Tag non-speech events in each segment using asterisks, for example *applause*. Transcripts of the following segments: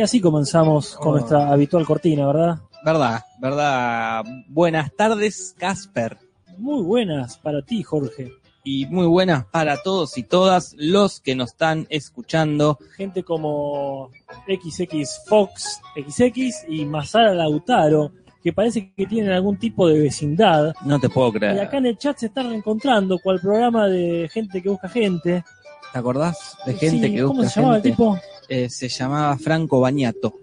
Y así comenzamos con Oh. nuestra habitual cortina, ¿verdad? Verdad, verdad. Buenas tardes, Casper. Muy buenas para ti, Jorge. Y muy buenas para todos y todas los que nos están escuchando. Gente como XX Fox XX y Masara Lautaro, que parece que tienen algún tipo de vecindad. No te puedo Y creer. acá en el chat se están reencontrando, cual programa de gente que busca gente. ¿Te acordás de gente Sí, que ¿Cómo busca se llamaba el gente? tipo? Eh, se llamaba Franco Bañato.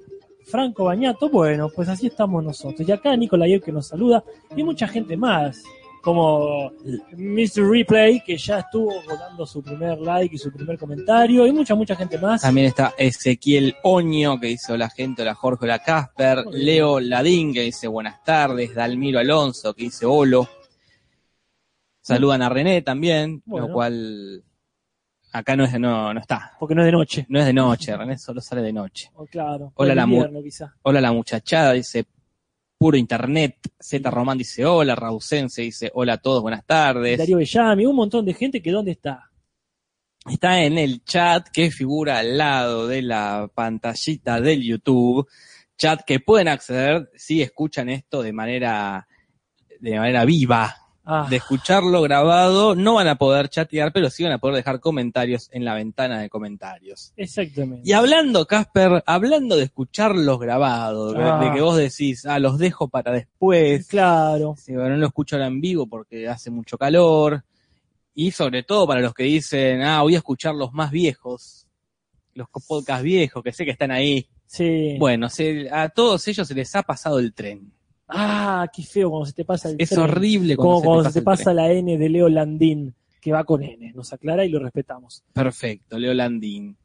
Franco Bañato, bueno, pues así estamos nosotros. Y acá Nicolai que nos saluda, y mucha gente más, como Mr. Replay, que ya estuvo dando su primer like y su primer comentario, y mucha, mucha gente más. También está Ezequiel Oño, que dice hola gente, hola Jorge, hola Casper. Leo Ladín, que dice buenas tardes. Dalmiro Alonso, que dice holo. Saludan a René también, Bueno. lo cual acá no, es, no, no está. Porque no es de noche. No es de noche, René solo sale de noche. Oh, claro. Hola, la de invierno, quizá. Hola la muchachada, dice puro internet. Z Román dice hola, Rausense dice hola a todos, buenas tardes. Darío Bellami, un montón de gente que ¿dónde está? Está en el chat que figura al lado de la pantallita del YouTube. Chat que pueden acceder si escuchan esto de manera, de manera viva. Ah, De escucharlo grabado, no van a poder chatear, pero sí van a poder dejar comentarios en la ventana de comentarios. exactamente. Y hablando, Casper, hablando de escucharlos grabados, de- Ah. de que vos decís, ah, los dejo para después, Claro. Sí, bueno, no lo escucho ahora en vivo porque hace mucho calor. Y sobre todo para los que dicen, ah, voy a escuchar los más viejos, los podcasts viejos, que sé que están ahí. Sí. Bueno, se- a todos ellos se les ha pasado el tren. Ah, qué feo cuando se te pasa el Es tren. horrible Como cuando, cuando se se te te pasa, la N de Leo Landín, que va con N. Nos aclara y lo respetamos. Perfecto, Leo Landín.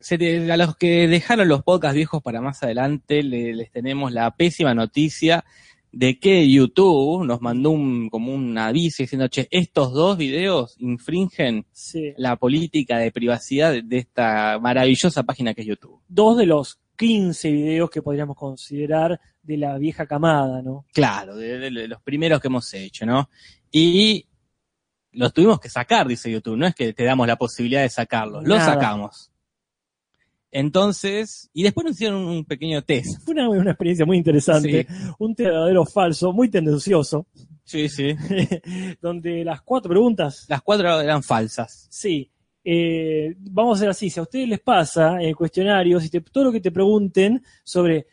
Se te- a los que dejaron los podcasts viejos para más adelante, le- les tenemos la pésima noticia de que YouTube nos mandó un, como un aviso diciendo, che, estos dos videos infringen Sí. la política de privacidad de esta maravillosa página que es YouTube. Dos de los 15 videos que podríamos considerar de la vieja camada, ¿no? Claro, de, de- de los primeros que hemos hecho, ¿no? Y los tuvimos que sacar, dice YouTube, no es que te damos la posibilidad de sacarlos, los sacamos. Entonces, y después nos hicieron un pequeño test. Fue una, una experiencia muy interesante. Un verdadero falso, muy tendencioso, Sí, sí. *laughs* donde las cuatro preguntas Las cuatro eran falsas. Sí. Eh, vamos a hacer así, si a ustedes les pasa en el cuestionario, si te- todo lo que te pregunten sobre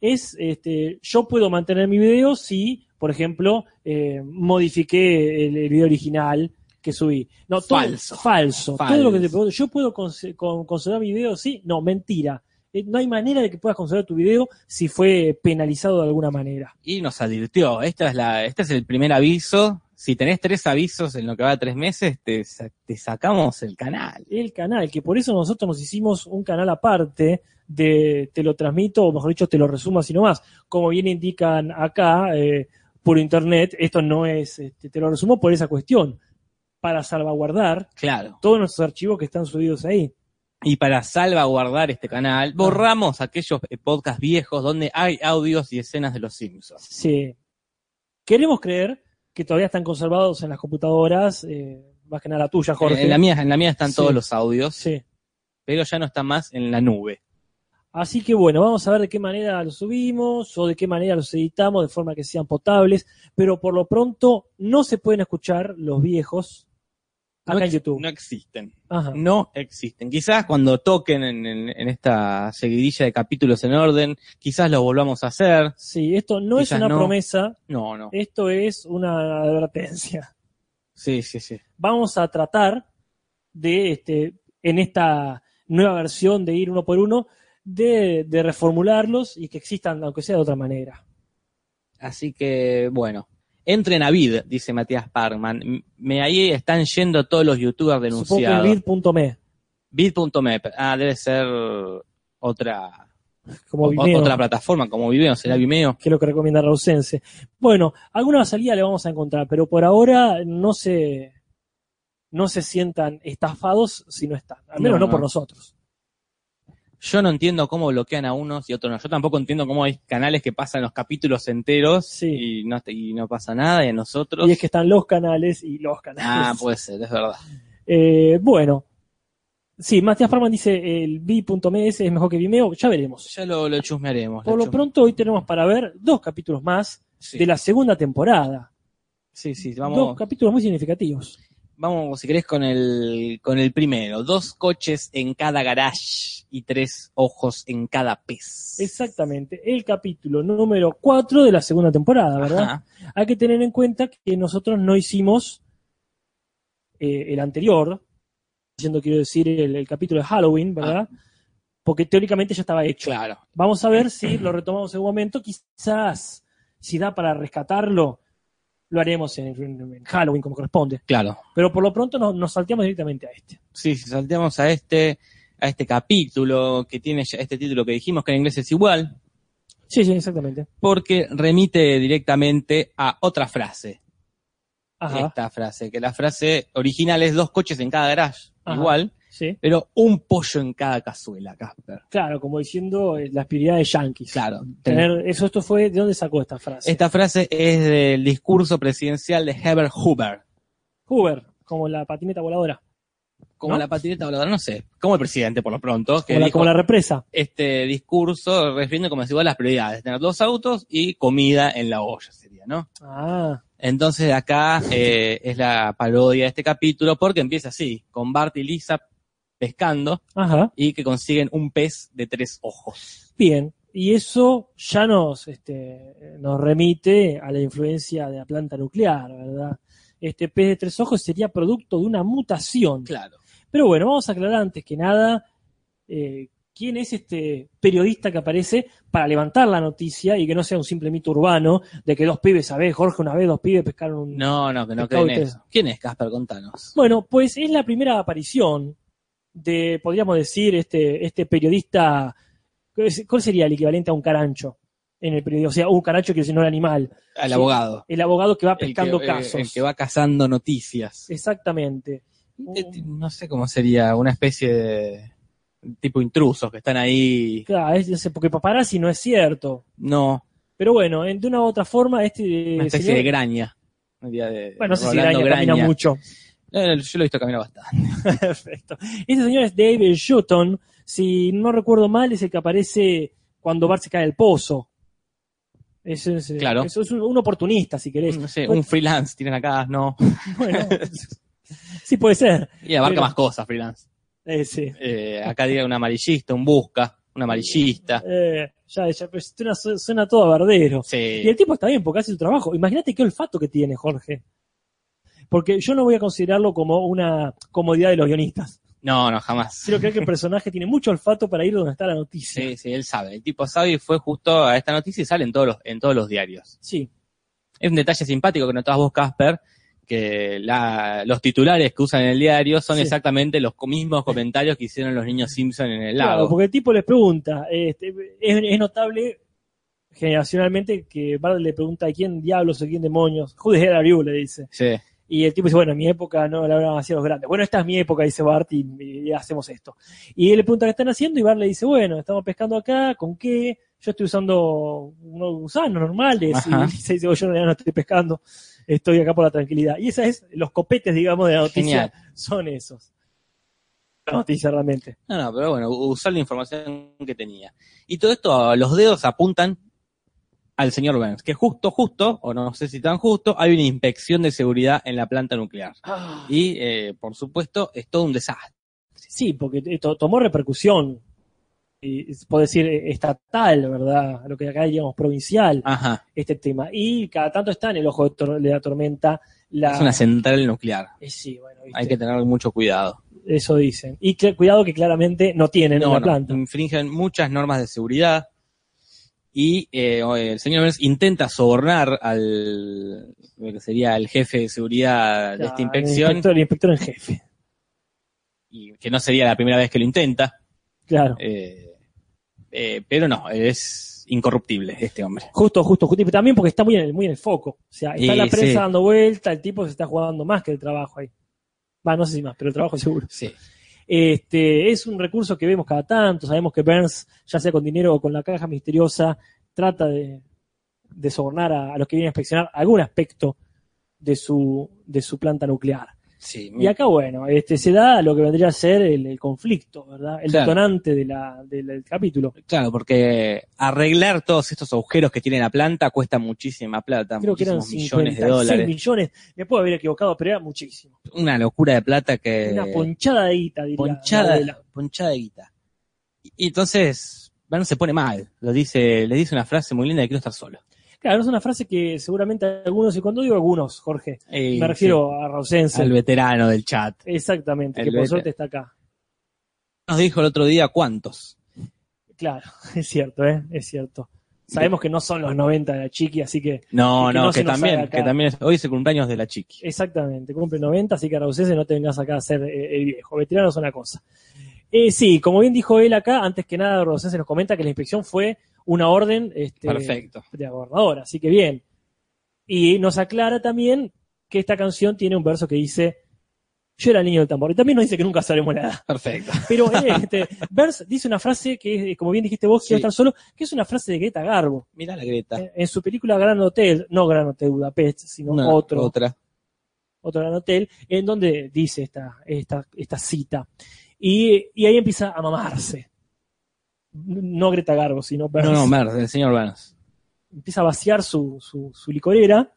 es, este, yo puedo mantener mi video si, por ejemplo, eh, modifiqué el, el video original que subí. No, todo- Falso. falso. Falso. Todo lo que te pregunto, yo puedo conse- con- conservar mi video, sí, no, mentira. Eh, No hay manera de que puedas conservar tu video si fue penalizado de alguna manera. Y nos advirtió, esta es la, este es el primer aviso. Si tenés tres avisos en lo que va de tres meses, te, te sacamos el canal. el canal, que por eso nosotros nos hicimos un canal aparte de te lo transmito, o mejor dicho, te lo resumo así nomás. Como bien indican acá, eh, por internet, esto no es, este, te lo resumo por esa cuestión, para salvaguardar Claro. todos nuestros archivos que están subidos ahí. Y para salvaguardar este canal, borramos aquellos eh, podcasts viejos donde hay audios y escenas de los Simpsons. Sí. Queremos creer que todavía están conservados en las computadoras, eh, más que nada la tuya, Jorge. En la mía, en la mía están Sí. todos los audios, Sí. pero ya no están más en la nube. Así que bueno, vamos a ver de qué manera los subimos o de qué manera los editamos de forma que sean potables, pero por lo pronto no se pueden escuchar los viejos acá no, en YouTube. no existen. Ajá. No existen. Quizás cuando toquen en, en- en esta seguidilla de capítulos en orden, quizás lo volvamos a hacer. Sí, esto no es una no. promesa, No, no. esto es una advertencia. Sí, sí, sí. Vamos a tratar de, este, en esta nueva versión de ir uno por uno, de, de reformularlos y que existan, aunque sea de otra manera. Así que, bueno. Entren a Vid, dice Matías Parman. Me ahí están yendo todos los youtubers denunciados. vid.me, Vid.me. Ah, debe ser otra, como Vimeo. otra plataforma como Vimeo, será Vimeo. que es lo que recomienda Rausense. Bueno, alguna salida le vamos a encontrar, pero por ahora no se, no se sientan estafados si no están. Al menos No, no, por no. nosotros. Yo no entiendo cómo bloquean a unos y otros no. Yo tampoco entiendo cómo hay canales que pasan los capítulos enteros Sí. y, no, y no pasa nada y a nosotros. Y es que están los canales y los canales. Ah, puede ser, es verdad. Eh, bueno, Sí, Matías Farman dice el B.ms es mejor que Vimeo, ya veremos. Ya lo, lo chusmearemos. Por lo chusme- pronto hoy tenemos para ver dos capítulos más Sí. de la segunda temporada. Sí, sí, Dos vamos, capítulos muy significativos. Vamos, si querés, con el, con el primero. Dos coches en cada garage y tres ojos en cada pez. Exactamente, el capítulo número 4 de la segunda temporada, ¿verdad? Ajá. Hay que tener en cuenta que nosotros no hicimos eh, el anterior, diciendo quiero decir el, el capítulo de Halloween, ¿verdad? Porque teóricamente ya estaba hecho. Claro. Vamos a ver si lo retomamos en un momento. Quizás, si da para rescatarlo, lo haremos en, en- en Halloween como corresponde. Claro. Pero por lo pronto nos, nos salteamos directamente a este. Sí, si salteamos a este, a este capítulo que tiene ya este título que dijimos que en inglés es igual, Sí, sí, exactamente. porque remite directamente a otra frase. Ajá. Esta frase, que la frase original es dos coches en cada garage, Ajá. igual, Sí. pero un pollo en cada cazuela, Casper. Claro, como diciendo eh, las prioridades yankees. Claro. Tener, eso esto fue, ¿de dónde sacó esta frase? Esta frase es del discurso presidencial de Herbert Hoover. Hoover, como la patineta voladora. Como ¿No? la patineta voladora, no sé, como el presidente por lo pronto, que Como la, dijo como la represa. este discurso refiriendo como igual las prioridades, tener dos autos y comida en la olla sería, ¿no? Ah, Entonces acá eh, es la parodia de este capítulo porque empieza así, con Bart y Lisa pescando ajá. y que consiguen un pez de tres ojos. Bien. Y eso ya nos, este, nos remite a la influencia de la planta nuclear, ¿verdad? Este pez de tres ojos sería producto de una mutación. Claro. Pero bueno, vamos a aclarar antes que nada eh, quién es este periodista que aparece para levantar la noticia y que no sea un simple mito urbano de que dos pibes, ¿sabés? Jorge, una vez dos pibes pescaron un... No, no, que no creen eso. ¿Quién es Casper? Contanos. Bueno, pues es la primera aparición de, podríamos decir, este, este periodista, ¿cuál sería el equivalente a un carancho en el periodismo? O sea, un carancho que es no el animal, Al Sí. abogado. el abogado que va El que, pescando eh, casos. el que va cazando noticias. Exactamente. Eh, No sé cómo sería, una especie de tipo intrusos que están ahí. Claro, es- porque paparazzi no es cierto. No, Pero bueno, en- de una u otra forma, este una especie señor- de graña. De- Bueno, no sé si Rolando Graña camina mucho. Eh, Yo lo he visto caminar bastante. *laughs* Perfecto. Este señor es David Shutton. Si no recuerdo mal, es el que aparece cuando Bart se cae del pozo. Es, es- Claro. es- es un, un oportunista, si querés. No sé, un freelance tienen acá, no. *laughs* bueno, sí puede ser. Y abarca Pero- más cosas, freelance. Eh, sí. Eh, acá diga un amarillista, un busca, un amarillista. Eh, ya, ya, pero suena, suena todo a bardero. Sí. Y el tipo está bien porque hace su trabajo. Imagínate qué olfato que tiene, Jorge. Porque yo no voy a considerarlo como una comodidad de los guionistas. No, no, jamás. Quiero creer que el personaje tiene mucho olfato para ir donde está la *laughs* noticia. Sí, sí, él sabe. El tipo sabe y fue justo a esta noticia y sale en todos los, en todos los diarios. Sí. Es un detalle simpático que notabas vos, Casper, que la- los titulares que usan en el diario son Sí. exactamente los mismos comentarios que hicieron los niños Simpson en el Claro, lago. porque el tipo les pregunta, este, es, es notable generacionalmente que Bart le pregunta a quién diablos o quién demonios, who the hell are you, le dice. Sí. Y el tipo dice, bueno, en mi época no la hablaban así los grandes. Bueno, esta es mi época, dice Bart, y, y hacemos esto. Y él le pregunta qué están haciendo y Bart le dice, bueno, estamos pescando acá, ¿con qué? Yo estoy usando unos gusanos normales. Ajá. Y *laughs* dice, yo en realidad no estoy pescando, estoy acá por la tranquilidad. Y esa es, los copetes, digamos, de la noticia Genial. son esos. La noticia realmente. No, no, pero bueno, usar la información que tenía. Y todo esto, los dedos apuntan al señor Burns, que justo, justo, o no sé si tan justo, hay una inspección de seguridad en la planta nuclear. Y, eh, por supuesto, es todo un desastre. Sí, porque esto tomó repercusión, y, puedo decir, eh, estatal, ¿verdad? Lo que acá digamos provincial, Ajá. este tema. Y cada tanto está en el ojo de, tor- de la tormenta la... Es una central nuclear. Eh, sí, bueno, viste, Hay que tener mucho cuidado. eso dicen. Y que- cuidado que claramente no tienen en No, la no, planta. infringen muchas normas de seguridad y eh, el señor Burns intenta sobornar al lo que sería el jefe de seguridad de esta El inspección inspector, el inspector en jefe, y que no sería la primera vez que lo intenta, claro. eh, eh, pero no, es incorruptible este hombre. Justo, justo, justo. Y También porque está muy en el, muy en el foco. O sea, está la prensa sí. dando vuelta, el tipo se está jugando más que el trabajo ahí. Va, no sé si más, pero el trabajo seguro. Sí. Este, es un recurso que vemos cada tanto. Sabemos que Burns, ya sea con dinero o con la caja misteriosa, trata de, sobornar a, a los que vienen a inspeccionar algún aspecto de su, de su planta nuclear. Sí, Y acá, bueno, este, se da lo que vendría a ser el, el conflicto, ¿verdad? El Claro. detonante de la, del, del capítulo. claro, porque arreglar todos estos agujeros que tiene la planta cuesta muchísima plata, Creo que eran muchísimos millones de 56 dólares. millones. Me puedo haber equivocado, pero era muchísimo. Una locura de plata que... Una ponchada de guita, diría. la ponchada, ponchada de guita. Y entonces, Burns se pone mal. Lo dice, le dice una frase muy linda de quiero estar solo. Claro, es una frase que seguramente algunos, y cuando digo algunos, Jorge, me refiero sí, a Rausense. al veterano del chat. Exactamente, El que por suerte está acá. Nos dijo el otro día cuántos. Claro, *laughs* es cierto, ¿eh? Es cierto. Sabemos que no son los 90 de la chiqui, así que No, que no, no que también, que también es, hoy es el cumpleaños de la chiqui. exactamente, cumple 90, así que Rausense no te vengas acá a ser eh, el viejo. Veterano es una cosa. Eh, sí, como bien dijo él acá, antes que nada Rausense nos comenta que la inspección fue una orden este, Perfecto. de la gobernadora, así que bien. Y nos aclara también que esta canción tiene un verso que dice yo era el niño del tambor. Y también nos dice que nunca sabremos la edad. Perfecto. *laughs* Pero eh, este, Burns dice una frase que, como bien dijiste vos, Sí. quiero estar solo, que es una frase de Greta Garbo. Mira la Greta. Eh, En su película Gran Hotel, no Gran Hotel Budapest, sino Una- otro, Otra. otro Gran Hotel, en donde dice esta, esta, esta cita. Y, y ahí empieza a mamarse. No Greta Garbo, sino Burns. No, no, Merz, el señor Burns. Empieza a vaciar su, su, su licorera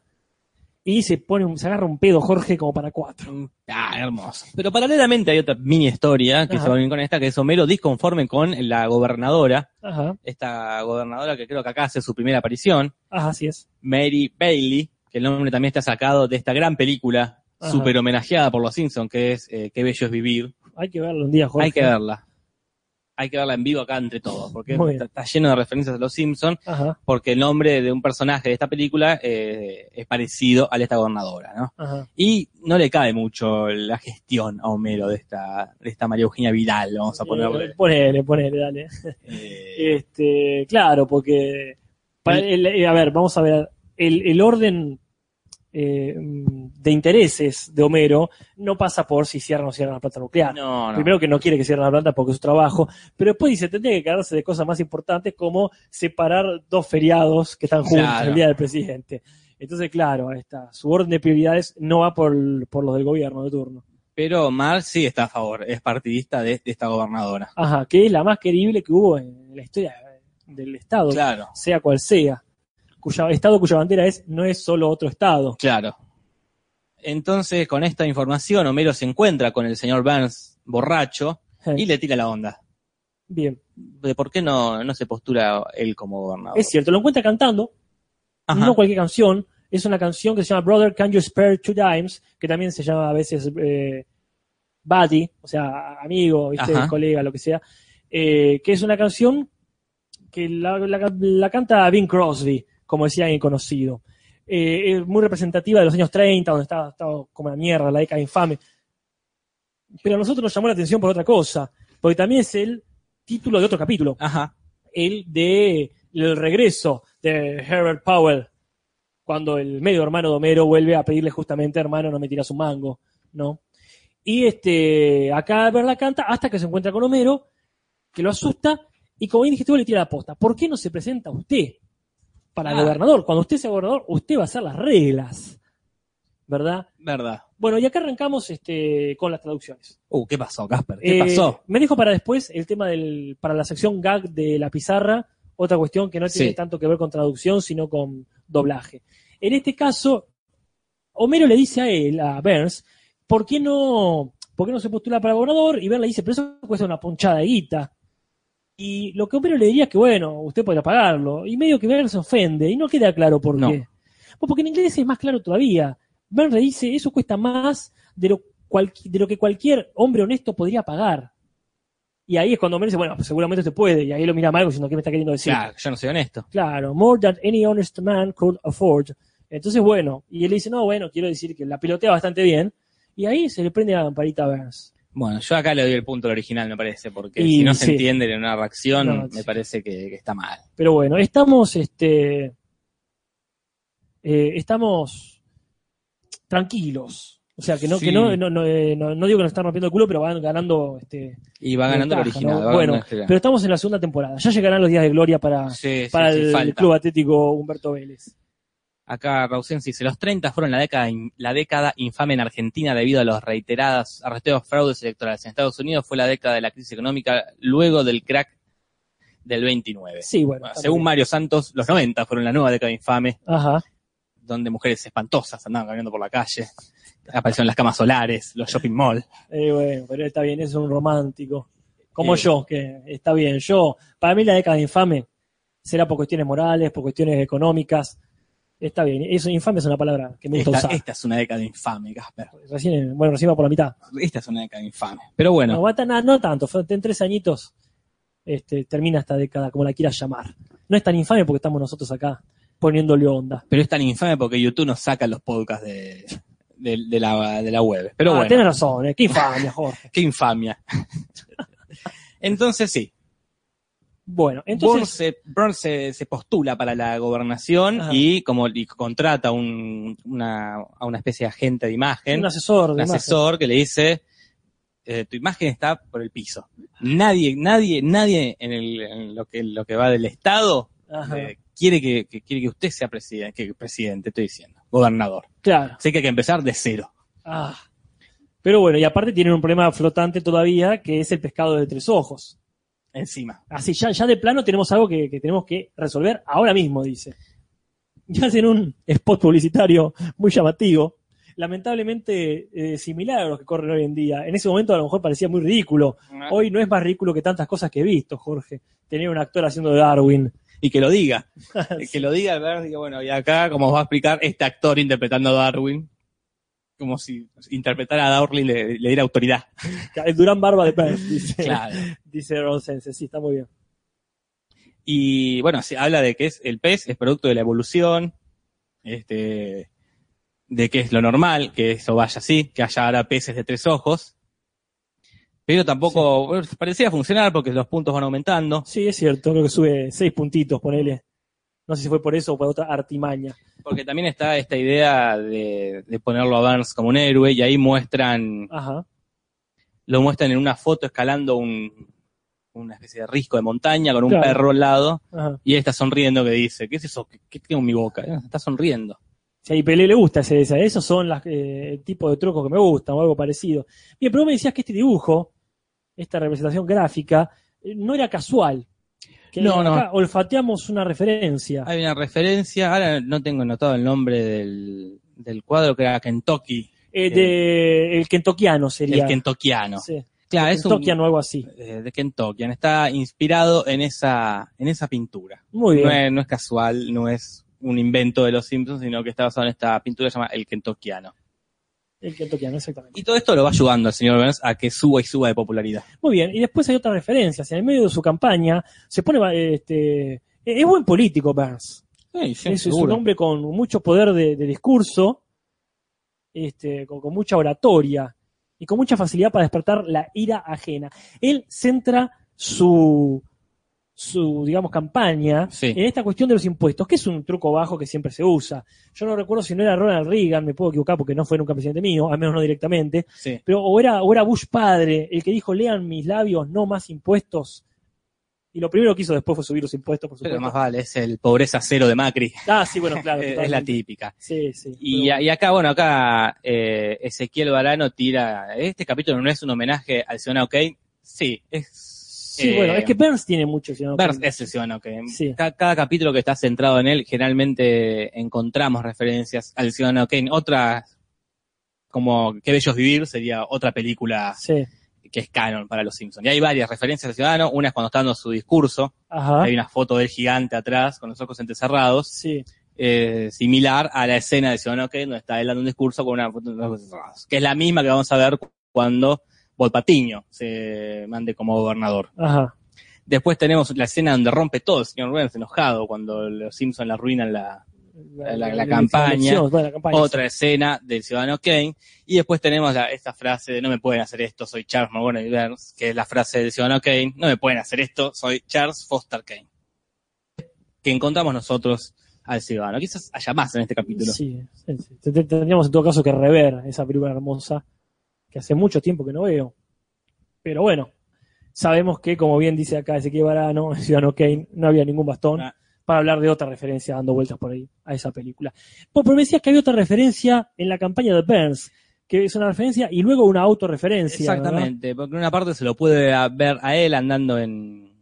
y se pone un- se agarra un pedo Jorge como para cuatro. Ah, hermoso. Pero paralelamente hay otra mini historia que Ajá. se va bien con esta, que es Homero disconforme con la gobernadora, Ajá, esta gobernadora que creo que acá hace su primera aparición, ajá, así es. Mary Bailey, que el nombre también está sacado de esta gran película, súper homenajeada por los Simpsons, que es eh, Qué bello es vivir. Hay que verlo un día, Jorge. Hay que verla. Hay que verla en vivo acá entre todos, porque está, lleno de referencias a los Simpsons, Ajá, porque el nombre de un personaje de esta película eh, es parecido al de esta gobernadora, ¿no? ajá. Y no le cabe mucho la gestión a Homero de esta, de esta María Eugenia Vidal, vamos a Eh, ponerle. ponele, ponele, dale. Eh, Este, claro, porque para el- eh, a ver, vamos a ver el, el orden eh, de intereses de Homero no pasa por si cierran o cierran la planta nuclear. no, no. Primero que no quiere que cierren la planta porque es su trabajo, pero después dice, tendría que quedarse de cosas más importantes como separar dos feriados que están juntos Claro. el día del presidente. Entonces, claro, está. Su orden de prioridades no va por, por los del gobierno de turno. Pero Mar sí está a favor, es partidista de, de esta gobernadora. Ajá, que es la más querible que hubo en la historia del Estado, Claro, sea cual sea. Cuya, estado cuya bandera es no es solo otro Estado. claro. Entonces, con esta información, Homero se encuentra con el señor Burns borracho y le tira la onda. Bien, De por qué no, no se postura él como gobernador. es cierto, lo encuentra cantando, Ajá. no cualquier canción, es una canción que se llama Brother Can You Spare Two Dimes, que también se llama a veces eh, Buddy, o sea, amigo, ¿viste? Colega, lo que sea, eh, que es una canción que la, la- la canta Bing Crosby, como decía alguien conocido. Eh, es muy representativa de los años 30, donde estaba, estaba como la mierda, la década infame. Pero a nosotros nos llamó la atención por otra cosa, porque también es el título de otro capítulo Ajá. el de el regreso de Herbert Powell, cuando el medio hermano de Homero vuelve a pedirle justamente, hermano, no me tiras un mango, ¿no? Y este, acá Verla canta hasta que se encuentra con Homero, que lo asusta, y como bien dijiste, le tira la posta. ¿Por qué no se presenta usted para Ah. gobernador? Cuando usted sea gobernador, usted va a hacer las reglas, ¿verdad? Verdad. Bueno, y acá arrancamos este, con las traducciones. Uh, ¿qué pasó, Casper? ¿Qué Eh, pasó? Me dejo para después el tema del, para la sección gag de la pizarra, otra cuestión que no tiene Sí. tanto que ver con traducción, sino con doblaje. En este caso, Homero le dice a él, a Burns, ¿por qué no, por qué no se postula para gobernador? Y Burns le dice, pero eso cuesta una ponchada de guita. Y lo que Homero le diría es que, bueno, usted podrá pagarlo. Y medio que Burns se ofende, y no queda claro por No. qué. Pues porque en inglés es más claro todavía. Burns le dice, eso cuesta más de lo, cual- de lo que cualquier hombre honesto podría pagar. Y ahí es cuando Homero dice, bueno, pues seguramente se puede. Y ahí lo mira mal diciendo, ¿qué me está queriendo decir? Claro, yo no soy honesto. Claro, more than any honest man could afford. Entonces, bueno, y él le dice, no, bueno, quiero decir que la pilotea bastante bien. Y ahí se le prende la lamparita a Burns. Bueno, yo acá le doy el punto al original, me parece, porque Y si no se entiende en una reacción, No, me sí. parece que, que está mal. Pero bueno, estamos, este, eh, estamos tranquilos. O sea, que no, Sí. que no, no, no, eh, no- no digo que nos están rompiendo el culo, pero van ganando, este, Y va ganando el original. Bueno, ganando pero estamos en la segunda temporada. Ya llegarán los días de gloria para, para el. Club Atlético Humberto Vélez. Acá Rausensi dice, los 30 fueron la década, la década infame en Argentina debido a los reiterados arresteos fraudes electorales. En Estados Unidos fue la década de la crisis económica luego del crack del 29. Sí, bueno. Según. Mario Santos, los 90 fueron la nueva década infame, Ajá. donde mujeres espantosas andaban caminando por la calle, aparecieron las camas solares, los shopping mall. Eh, bueno, pero está bien, es un romántico. Como Eh. yo, que está bien. Yo, para mí la década infame será por cuestiones morales, por cuestiones económicas. Está bien. Eso, infame es una palabra que me gusta Esta, usar. esta es una década infame, Casper. Recién, bueno, recién va por la mitad. Esta es una década infame. Pero bueno, No, va tan- no, tanto, en tres añitos este, termina esta década, como la quieras llamar. No es tan infame porque estamos nosotros acá poniéndole onda. pero es tan infame porque YouTube nos saca los podcasts de, de, de la, de la web. Pero ah, bueno. tenés razón, eh, qué infamia, Jorge. *laughs* Qué infamia. *laughs* Entonces sí, Bueno, Burns, entonces, se, Burns se, se postula para la gobernación Ajá. y como y contrata un- una, a una especie de agente de imagen, un asesor un de imagen. asesor que le dice eh, tu imagen está por el piso. Nadie, nadie, nadie en, el, en lo que lo que va del Estado eh, quiere que, que quiere que usted sea presidente, que presidente, estoy diciendo, gobernador. claro. Así que hay que empezar de cero. Ah. Pero bueno, y aparte tienen un problema flotante todavía, que es el pescado de tres ojos. Encima. Así, ya, ya de plano tenemos algo que, que tenemos que resolver ahora mismo, dice. Y hacen un spot publicitario muy llamativo, lamentablemente eh, similar a los que corren hoy en día. En ese momento a lo mejor parecía muy ridículo. Hoy no es más ridículo que tantas cosas que he visto, Jorge. Tener un actor haciendo de Darwin. y que lo diga. *laughs* que lo diga, ¿verdad? Diga, bueno, y acá, como os va a explicar, este actor interpretando a Darwin, como si interpretara a Darwin le, le diera autoridad. El Durán Barba de Pez, dice, Claro. dice Sense. Sí, está muy bien. Y bueno, se habla de que es el pez es producto de la evolución, este, de que es lo normal, que eso vaya así, que haya ahora peces de tres ojos. Pero tampoco bueno, parecía funcionar porque los puntos van aumentando. Sí, es cierto, creo que sube seis puntitos, ponele. No sé si fue por eso o por otra artimaña. Porque también está esta idea de, de ponerlo a Burns como un héroe y ahí muestran Ajá. lo muestran en una foto escalando un, una especie de risco de montaña con un Claro. perro al lado Ajá. y él está sonriendo que dice, ¿qué es eso? ¿Qué, qué tengo en mi boca? Está sonriendo. Si a IPL le gusta ese, ese. Esos son las, eh, el tipo de trucos que me gustan o algo parecido. Bien, pero vos me decías que este dibujo, esta representación gráfica, eh, no era casual. Que No, no. olfateamos una referencia. Hay una referencia, ahora no tengo anotado el nombre del, del cuadro que era Kentucky, Eh, de, el kentokiano sería. el kentokiano. Sí, Claro, es un, o algo así. eh, de Kentucky, está inspirado en esa, en esa pintura. Muy bien. No es, no es casual, no es un invento de los Simpsons, sino que está basado en esta pintura que se llama el. El kentokiano, exactamente. Y todo esto lo va ayudando al señor Burns a que suba y suba de popularidad. Muy bien, y después hay otras referencias. En el medio de su campaña se pone, este, es buen político Burns. Sí, sí, es, es un hombre con mucho poder de, de discurso, este, con, con mucha oratoria y con mucha facilidad para despertar la ira ajena. Él centra su, su digamos, campaña Sí. en esta cuestión de los impuestos, que es un truco bajo que siempre se usa. Yo no recuerdo si no era Ronald Reagan, me puedo equivocar porque no fue nunca presidente mío, al menos no directamente, Sí. pero o era, o era Bush padre el que dijo, lean mis labios, no más impuestos. Y lo primero que hizo después fue subir los impuestos, por Pero supuesto. más vale, es el pobreza cero de Macri. Ah, sí, bueno, claro. *laughs* es, la típica. Sí, sí. Y, Pero- y acá, bueno, acá eh, Ezequiel Barano tira. Este capítulo no es un homenaje al Ciudadano Kane. Sí, es. Sí, eh, bueno, es que Burns tiene mucho. si no- Burns es el Ciudadano Kane. Sí. Ca- Cada, capítulo que está centrado en él, generalmente encontramos referencias al Ciudadano Kane. Otra, como Qué Bellos Vivir, sería otra película Sí. que es canon para los Simpsons. Y hay varias referencias al Ciudadano. Una es cuando está dando su discurso. Ajá. Hay una foto del gigante atrás, con los ojos entrecerrados. Sí. eh, similar a la escena de Ciudadano Kane, donde está él dando un discurso con una foto de los ojos cerrados, que es la misma que vamos a ver cuando Volpatiño se mande como gobernador. Ajá. Después tenemos la escena donde rompe todo el señor Burns enojado cuando los Simpsons le arruinan la La- la campaña. elección, bueno, la campaña, otra escena del Ciudadano Kane. Y después tenemos esta frase de no me pueden hacer esto, soy Charles Morgan y Burns, que es la frase del Ciudadano Kane, no me pueden hacer esto, soy Charles Foster Kane. Que encontramos nosotros al ciudadano. Quizás haya más en este capítulo. Sí, sí, sí. Te- te- Tendríamos en todo caso que rever esa película hermosa que hace mucho tiempo que no veo. Pero bueno, sabemos que, como bien dice acá Ezequiel Barano, *laughs* en Ciudadano Kane, no había ningún bastón. Ah. para hablar de otra referencia dando vueltas por ahí a esa película. Pues, pero me decías que había otra referencia en la campaña de Burns, que es una referencia y luego una autorreferencia. ¿verdad? Exactamente, porque en una parte se lo puede ver a él andando en,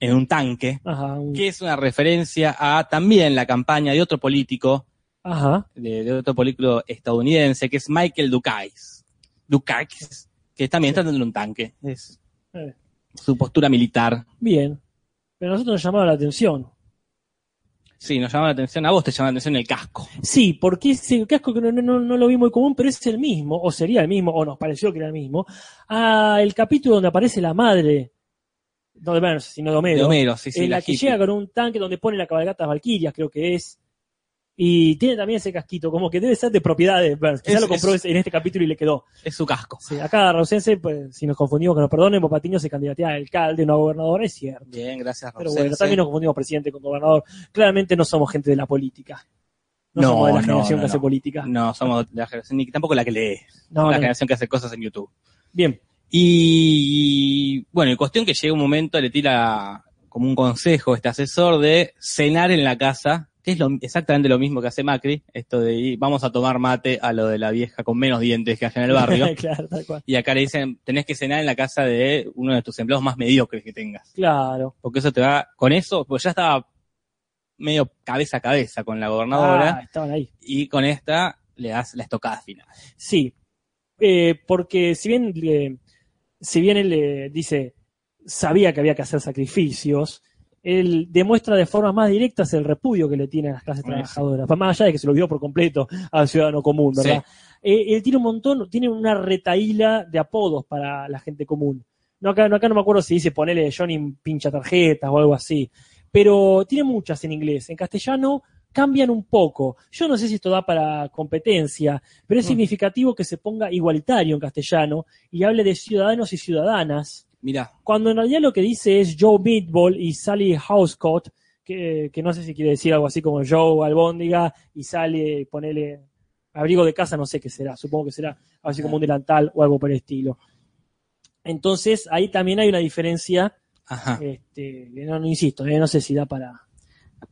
en un tanque, Ajá, un- que es una referencia a también la campaña de otro político, ajá. de, de otro político estadounidense, que es Michael Dukakis. Dukakis, que también está andando en un tanque. Es Eh, su postura militar. bien. Pero a nosotros nos llamaba la atención. Sí, nos llama la atención, a vos te llama la atención el casco. Sí, porque ese casco que no, no, no lo vi muy común, pero es el mismo, o sería el mismo, o nos pareció que era el mismo, a el capítulo donde aparece la madre, no de Burns, sino de Homero, De Homero, sí, sí. en la, que hippie. llega con un tanque donde pone la cabalgata Valkyrias, creo que es, y tiene también ese casquito, como que debe ser de propiedad de Burns, quizá Es- lo compró es- en este capítulo y le quedó. Es su casco. Sí, acá Rausense, pues, si nos confundimos, que nos perdonen, Popatiño se candidatea a alcalde, no a gobernador, es cierto. Bien, gracias, Pero Rosense. bueno, también nos confundimos presidente con gobernador. Claramente no somos gente de la política. No, No, somos de la generación no, que hace política. No, somos de la generación, ni tampoco la que lee. No, la generación que hace cosas en YouTube. Bien. Y bueno, y cuestión que llega un momento, le tira como un consejo este asesor de cenar en la casa, que es lo- exactamente lo mismo que hace Macri, esto de ir, vamos a tomar mate a lo de la vieja con menos dientes que haya en el barrio. *laughs* claro, tal cual. y acá le dicen, tenés que cenar en la casa de uno de tus empleados más mediocres que tengas. Claro. Porque eso te va, con eso, pues ya estaba medio cabeza a cabeza con la gobernadora, Ah, estaban ahí. y con esta le das la estocada final. Sí. Eh, porque si bien, le- si bien él le dice, sabía que había que hacer sacrificios, él demuestra de formas más directas el repudio que le tiene a las clases Bueno, trabajadoras. Más allá de que se lo vio por completo al ciudadano común, ¿verdad? Eh, él tiene un montón, tiene una retaíla de apodos para la gente común. No, acá, no, acá no me acuerdo si dice ponele Johnny pincha tarjetas o algo así. Pero tiene muchas en inglés. En castellano cambian un poco. Yo no sé si esto da para competencia, pero es Mm. significativo que se ponga igualitario en castellano y hable de ciudadanos y ciudadanas, Mirá, cuando en realidad lo que dice es Joe Meatball y Sally Housecott, que, que no sé si quiere decir algo así como Joe Albóndiga y Sally, ponele abrigo de casa, no sé qué será, supongo que será algo así como un delantal o algo por el estilo. Entonces, ahí también hay una diferencia, ajá. este, no, no insisto, eh, no sé si da para,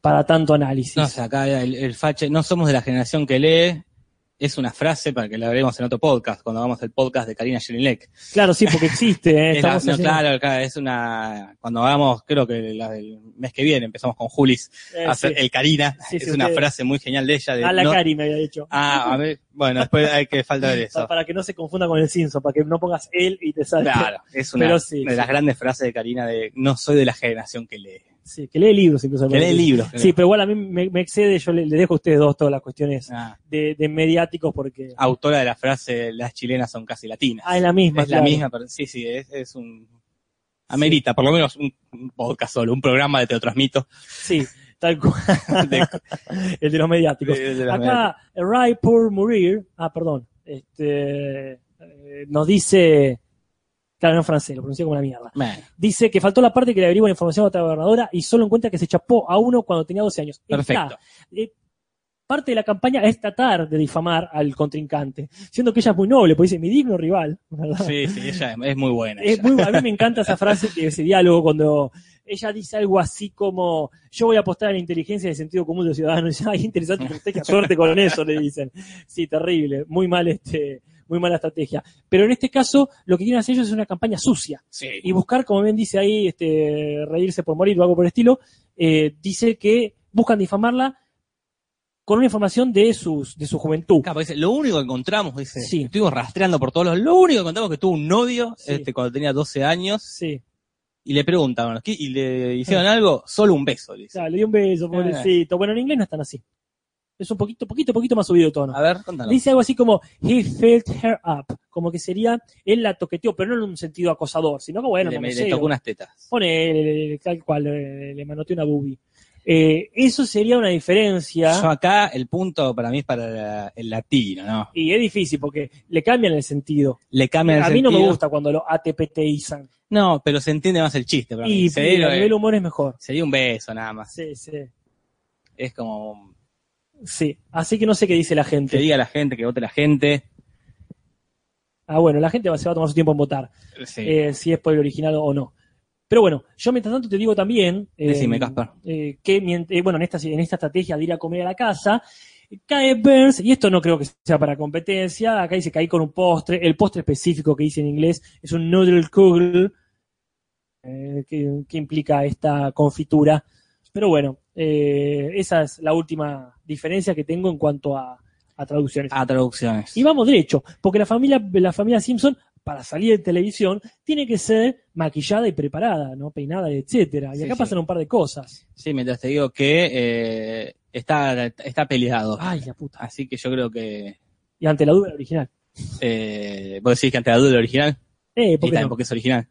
para tanto análisis. No sé, acá el, el fache, no somos de la generación que lee, es una frase para que la veremos en otro podcast, cuando hagamos el podcast de Karina Jelinek. Claro, sí, porque existe. eh, *laughs* Es la- estamos no, haciendo- claro, acá es una, cuando hagamos, creo que la del mes que viene, empezamos con Julis eh, a hacer sí. el Karina, Sí, es sí, una frase muy genial de ella. De, A la no- Cari me había dicho. Ah, a ver, bueno, después hay que falta ver *laughs* eso. Para que no se confunda con el Simpson, para que no pongas él y te salga. Claro, es una Pero de las grandes frases de Karina de no soy de la generación que lee. Sí, que lee libros incluso. Que lee libros. Sí, pero igual a mí me, me excede, yo le, le dejo a ustedes dos todas las cuestiones Ah, de, de mediáticos porque autora de la frase las chilenas son casi latinas. ah, es la misma. es la misma, pero sí, sí, es, es un... Amerita, por lo menos un, un podcast solo, un programa de Te lo transmito. Sí, tal cual. *laughs* De- *laughs* el de los mediáticos. de- de las Acá, Ray por Mourir, ah, perdón, este, eh, nos dice, claro, no en francés, lo pronuncié como una mierda. Dice que faltó la parte que le averigua la información a otra gobernadora y solo encuentra que se chapó a uno cuando tenía 12 años. Está. perfecto. Eh, parte de la campaña es tratar de difamar al contrincante, siendo que ella es muy noble, porque dice, mi digno rival, ¿verdad? Sí, sí, ella es, muy buena. Es ella. muy, a mí me *laughs* encanta esa frase, que ese diálogo, cuando ella dice algo así como, yo voy a apostar a la inteligencia y el sentido común de los ciudadanos. Y *laughs* dice, Ay, interesante estrategia, suerte con eso, le dicen. Sí, terrible, muy mal este, muy mala estrategia. Pero en este caso, lo que quieren hacer ellos es una campaña sucia. Sí. Y buscar, como bien dice ahí, este, reírse por morir o algo por el estilo, eh, dice que buscan difamarla con una información de sus, de su juventud. Claro, dice, lo único que encontramos, dice, Sí. estuvimos rastreando por todos los, lo único que encontramos es que tuvo un novio Sí. este, cuando tenía 12 años Sí. y le preguntaban. ¿y le hicieron algo? Solo un beso, le dice. Ya, le di un beso, pobrecito. Bueno, en inglés no están así. Es un poquito, poquito, poquito más subido de tono. A ver, contanos. Dice algo así como, he felt her up, como que sería, él la toqueteó, pero no en un sentido acosador, sino como, bueno, le, me- le tocó unas tetas. Pone, tal cual, le, le manoteó una boobie. Eh, eso sería una diferencia, Yo acá, el punto para mí es para la- el latino, ¿no? y es difícil porque le cambian el sentido. Le cambian el A mí no me sentido. gusta cuando lo ATPTizan. No, pero se entiende más el chiste. Para mí. Y Sería, a nivel humor es mejor. sería un beso nada más. Sí, sí. Es como Sí. Así que no sé qué dice la que gente. diga la gente, que vote la gente. Ah, bueno, la gente va- se va a tomar su tiempo en votar. Sí. eh, si es por el original o no. Pero bueno, yo mientras tanto te digo también eh, Decime, eh, que eh, bueno, en esta, en esta estrategia de ir a comer a la casa, cae Burns, y esto no creo que sea para competencia, acá dice caí con un postre, el postre específico que dice en inglés es un noodle kugel, que, que implica esta confitura. Pero bueno, eh, esa es la última diferencia que tengo en cuanto a, a traducciones. A traducciones. Y vamos derecho, porque la familia, la familia Simpson, para salir de televisión, tiene que ser maquillada y preparada, ¿no? Peinada, etcétera. Y Sí, acá sí. pasan un par de cosas. Sí, mientras te digo que eh, está, está peleado. Ay, la puta. Así que yo creo que. Y ante la duda el original. Eh, ¿Vos decís que ante la duda el original? Eh, Y ¿por qué también no? porque es original.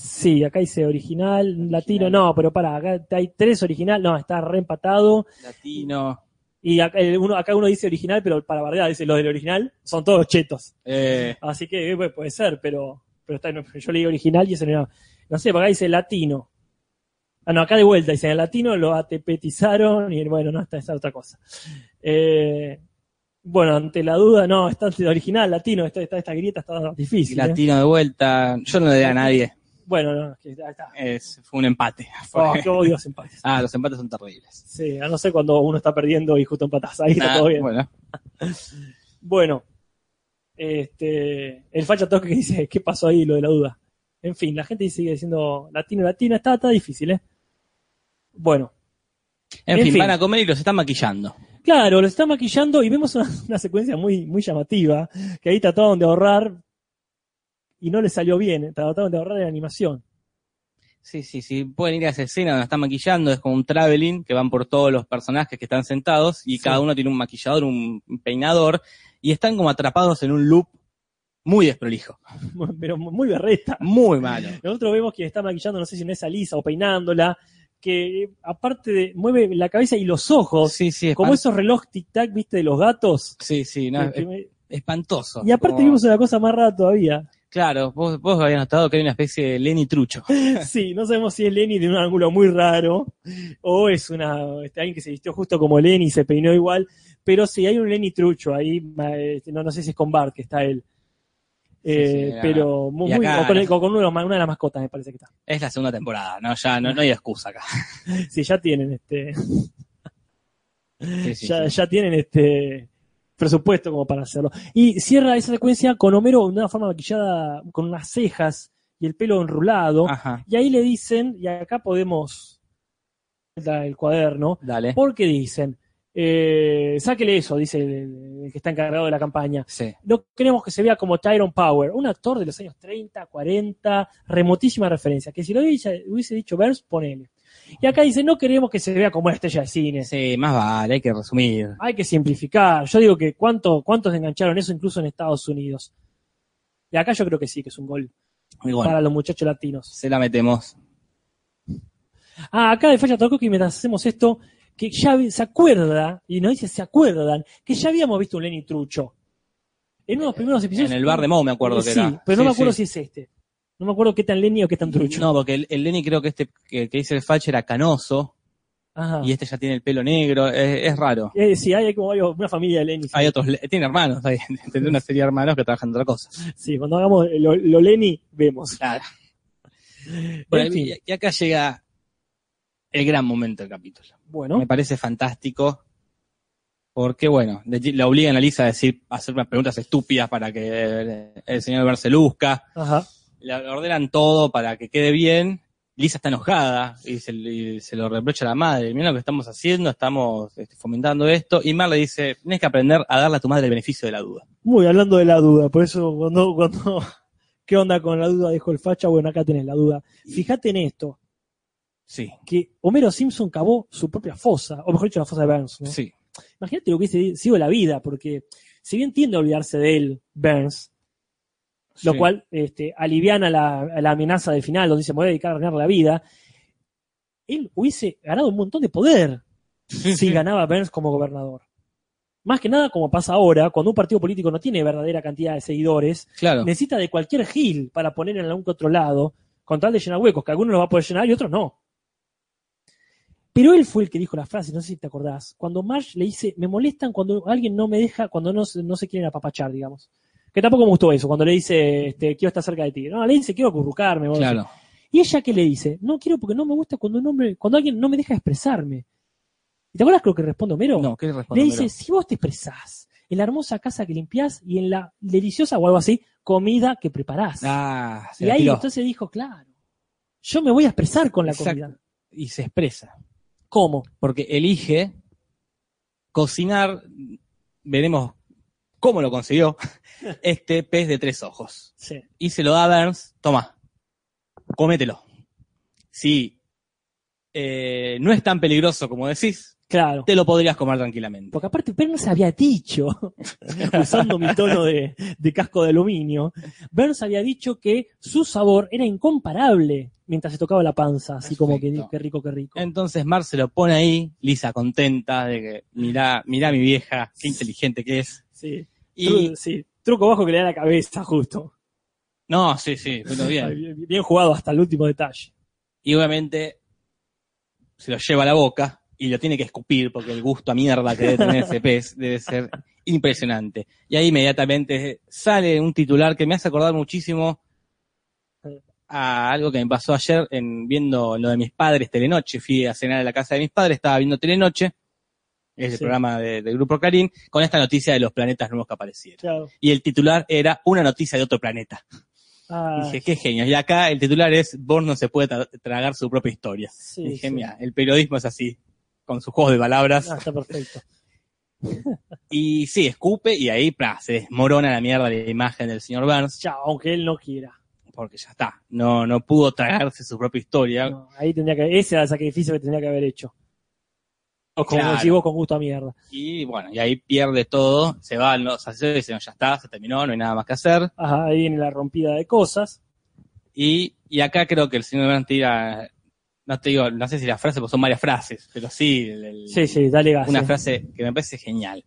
Sí, acá dice original, latino, no, pero para, acá hay tres original, no, está reempatado. Latino. Y acá uno, acá uno dice original, pero para verdad dice los del original son todos chetos. Eh, Así que eh, puede ser, pero, pero está, yo leí original y ese no era. No sé, acá dice latino. Ah, no, acá de vuelta dice el latino, lo atepetizaron y bueno, no, esta es otra cosa. Eh, bueno, ante la duda, no, está original, latino, esta, esta, esta grieta está difícil. ¿eh? latino de vuelta. Yo no le a nadie. Bueno, no, es que ahí está. Es, fue un empate. *laughs* Oh, qué odio los empates. Ah, los empates son terribles. Sí, a no ser cuando uno está perdiendo y justo empatás. Ahí está todo bien. Bueno, *laughs* Bueno, este, el facha toque que dice, ¿qué pasó ahí? Lo de la duda. En fin, la gente sigue diciendo latino, latino, está, está difícil, ¿eh? Bueno, en, En fin, fin. van a comer y los están maquillando. claro, lo está maquillando y vemos una, una secuencia muy, muy llamativa, que ahí trataron de ahorrar y no le salió bien, trataron de ahorrar en animación. Sí, sí, sí. Pueden ir a esa escena donde están maquillando. Es como un traveling que van por todos los personajes que están sentados y Sí. cada uno tiene un maquillador, un peinador y están como atrapados en un loop muy desprolijo. *laughs* Pero muy berreta. Muy malo. Nosotros vemos que está maquillando, no sé si no es a Lisa o peinándola, que eh, aparte de, mueve la cabeza y los ojos, Sí, sí, como espan- esos reloj tic-tac, viste, de los gatos. Sí, sí, no, Que- es- que- espantoso. y aparte Como- vimos una cosa más rara todavía. *laughs* Claro, vos, vos habías notado que hay una especie de Lenny Trucho. *laughs* Sí, no sabemos si es Lenny de un ángulo muy raro o es una este, alguien que se vistió justo como Lenny y se peinó igual, pero sí hay un Lenny trucho ahí, este, no, no sé si es con Bart que está él. Eh, sí, pero muy, acá- o con, el- con uno de los ma- una de las mascotas me parece que está. Es la segunda temporada, ¿no? Ya no, no hay excusa acá. *laughs* Sí, ya tienen este, Sí, ya, ya tienen este presupuesto como para hacerlo. Y cierra esa secuencia con Homero de una forma maquillada, con unas cejas y el pelo enrulado. Ajá, Y ahí le dicen, y acá podemos el cuaderno, dale. porque dicen, eh, sáquele eso, dice el, el que está encargado de la campaña. Sí. No queremos que se vea como Tyrone Power, un actor de los años 30, 40, remotísima referencia, que si lo hubiese, hubiese dicho Burns, ponele. Y acá dice, no queremos que se vea como una estrella de cine. Sí, más vale, hay que resumir. Hay que simplificar. Yo digo que cuánto, cuántos engancharon eso incluso en Estados Unidos. Y acá yo creo que sí, que es un gol bueno, para los muchachos latinos. se la metemos. Ah, acá de Falla que mientras hacemos esto, que ya se acuerda, y nos dice, se acuerdan, que ya habíamos visto un Lenny Trucho. En uno de los primeros episodios. En el bar de Moe me acuerdo Eh, que sí, era. pero no Sí, me acuerdo sí. si es este. No me acuerdo qué tan Lenny o qué tan Trucho. No, porque el, el Lenny creo que este que, que dice el Fach era canoso Ajá. y este ya tiene el pelo negro. Es, es raro. Eh, sí, hay como varios- una familia de Lenny. sí. Hay otros, tiene hermanos, hay, *laughs* tiene una serie de hermanos que trabajan en otra cosa. Sí, cuando hagamos lo, lo Lenny, vemos. Claro. Bueno, En fin. y, acá llega el gran momento del capítulo. Bueno, Me parece fantástico. Porque, bueno, le, le obligan a Lisa a decir, a hacer unas preguntas estúpidas para que el señor Ver se luzca. ajá. Le ordenan todo para que quede bien. Lisa está enojada y se, y se lo reprocha a la madre. Mira lo que estamos haciendo, estamos este, fomentando esto. Y Mar le dice, tienes que aprender a darle a tu madre el beneficio de la duda. Muy hablando de la duda, por eso cuando, cuando *laughs* ¿qué onda con la duda? Dijo el facha, bueno, acá tenés la duda. Fíjate en esto, Sí, que Homero Simpson cavó su propia fosa, o mejor dicho, la fosa de Burns, ¿no? sí. Imagínate lo que hubiese sido la vida, porque si bien tiende a olvidarse de él, Burns, lo Sí. cual este, aliviana la, la amenaza del final, donde dice, me voy a dedicar a ganar la vida, él hubiese ganado un montón de poder Sí, si sí. ganaba Burns como gobernador. Más que nada, como pasa ahora, cuando un partido político no tiene verdadera cantidad de seguidores, Claro. necesita de cualquier gil para poner en algún que otro lado, con tal de llenar huecos, que algunos los va a poder llenar y otros no. Pero él fue el que dijo la frase, no sé si te acordás, cuando Marge le dice, me molestan cuando alguien no me deja, cuando no, no se quieren apapachar, digamos. Que tampoco me gustó eso, cuando le dice, este, quiero estar cerca de ti. No, le dice, quiero acurrucarme. Claro. ¿Y ella qué le dice? No quiero porque no me gusta cuando un hombre, cuando alguien no me deja expresarme. ¿Y te acuerdas lo que responde Homero? No, ¿qué le responde? Le dice, Homero? si vos te expresás en la hermosa casa que limpiás y en la deliciosa o algo así, comida que preparás. Ah, se y la ahí tiró. entonces dijo, claro, yo me voy a expresar con la Exacto. comida. Y se expresa. ¿Cómo? Porque elige cocinar, veremos cómo lo consiguió, este pez de tres ojos. Sí. Y se lo da a Burns, toma, cómetelo. Si eh, no es tan peligroso como decís, Claro. te lo podrías comer tranquilamente. Porque aparte Burns había dicho, *laughs* usando mi tono de, de casco de aluminio, Burns había dicho que su sabor era incomparable mientras se tocaba la panza, así como que qué rico, qué rico. Entonces Mar se lo pone ahí, Lisa contenta de que mirá, mirá mi vieja, qué inteligente que es. Sí. Y sí. Truco bajo que le da la cabeza, justo. no, sí, sí. Bien, bien jugado hasta el último detalle. Y obviamente se lo lleva a la boca y lo tiene que escupir porque el gusto a mierda que debe tener ese pez debe ser impresionante. Y ahí inmediatamente sale un titular que me hace acordar muchísimo a algo que me pasó ayer en viendo lo de mis padres Telenoche. Fui a cenar a la casa de mis padres, estaba viendo Telenoche, es el Sí. programa de- del grupo Clarín, con esta noticia de los planetas nuevos que aparecieron. Claro. Y el titular era una noticia de otro planeta. Ah, Dije, qué genio. Y acá el titular es Born no se puede tra- tragar su propia historia. sí, Dije, sí. mira, el periodismo es así, con sus juegos de palabras. Ah, está perfecto. *laughs* Y sí, escupe y ahí se desmorona la mierda la imagen del señor Burns, Ya, aunque él no quiera. porque ya está. No, no pudo tragarse su propia historia. No, ahí tendría que, ese era el sacrificio que tendría que haber hecho. O como Claro. decís vos, con gusto a mierda. Y bueno, y ahí pierde todo, se van los asesores y dicen, "No, ya está, se terminó, no hay nada más que hacer. Ajá, ahí viene la rompida de cosas. Y, y acá creo que el señor Burns tira, no te digo, no sé si la frase, porque son varias frases, pero sí, el- el- Sí, sí, dale gas. una sí. frase que me parece genial.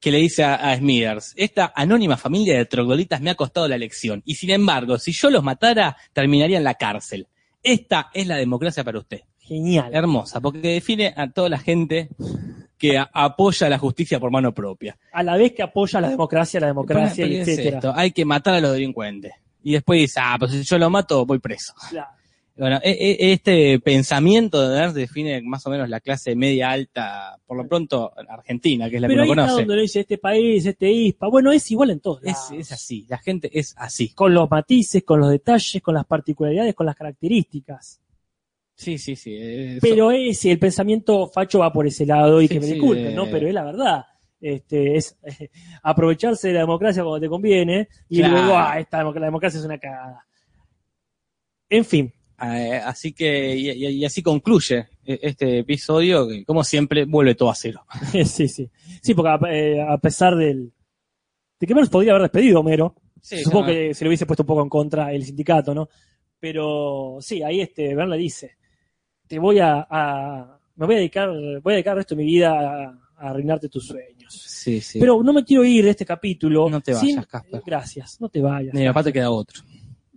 Que le dice a, a Smithers, esta anónima familia de trogloditas me ha costado la elección, y sin embargo, si yo los matara, terminaría en la cárcel. Esta es la democracia para usted. Genial. Hermosa, porque define a toda la gente que a- apoya la justicia por mano propia. A la vez que apoya la democracia, la democracia, Pero es etcétera. hay que matar a los delincuentes. Y después dice, ah, pues si yo lo mato, voy preso. Claro. Bueno, e- e- este pensamiento de Ernst define más o menos la clase media alta, por lo pronto argentina, que es la Pero que uno conoce. donde lo dice este país, este ISPA. Bueno, es igual en todos es así, la gente es así. Con los matices, con los detalles, con las particularidades, con las características. Sí, sí, sí. eh, Pero ese, el pensamiento facho va por ese lado y Sí, que me sí, disculpen, eh. ¿no? Pero es la verdad. Este, es eh, *laughs* aprovecharse de la democracia cuando te conviene y Claro. luego, ah, esta, la democracia es una cagada. En fin, so- eh, así que, y, y- y así concluye eh, este episodio, que como siempre vuelve todo a cero. *laughs* sí, sí. Sí, porque a, eh, a pesar del. de que menos podría haber despedido Homero, supongo no, que se le hubiese puesto un poco en contra el sindicato, ¿no? Pero sí, ahí este, Bern le dice: Te voy a, a- Me voy a dedicar, voy a dedicar el resto de mi vida a, a arruinarte tus sueños. Sí, sí. Pero no me quiero ir de este capítulo. No te sin- vayas, Casper. Gracias, no te vayas. Mi papá te queda otro.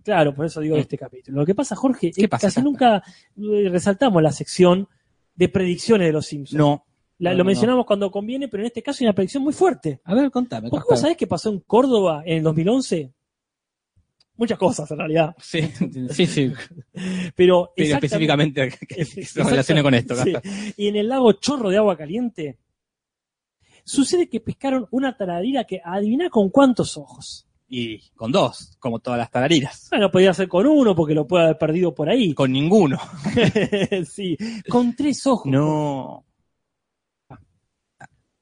Claro, por eso digo de Mm. este capítulo. Lo que pasa, Jorge, ¿Qué es que pasa, casi Casper? nunca eh, resaltamos la sección de predicciones de los Simpsons. No. La- no, lo no. mencionamos cuando conviene, pero en este caso hay una predicción muy fuerte. A ver, contame. ¿Por qué vos sabés qué pasó en Córdoba en el 2011? Muchas cosas, en realidad. Sí, *laughs* sí, sí. Pero, específicamente que se relacione con esto, Sí. Y en el lago Chorro de Agua Caliente, sucede que pescaron una taradira que adivina con cuántos ojos. Y con dos, como todas las tarariras. Bueno, podía ser con uno porque lo puede haber perdido por ahí. Con ninguno. *laughs* sí, con tres ojos. No.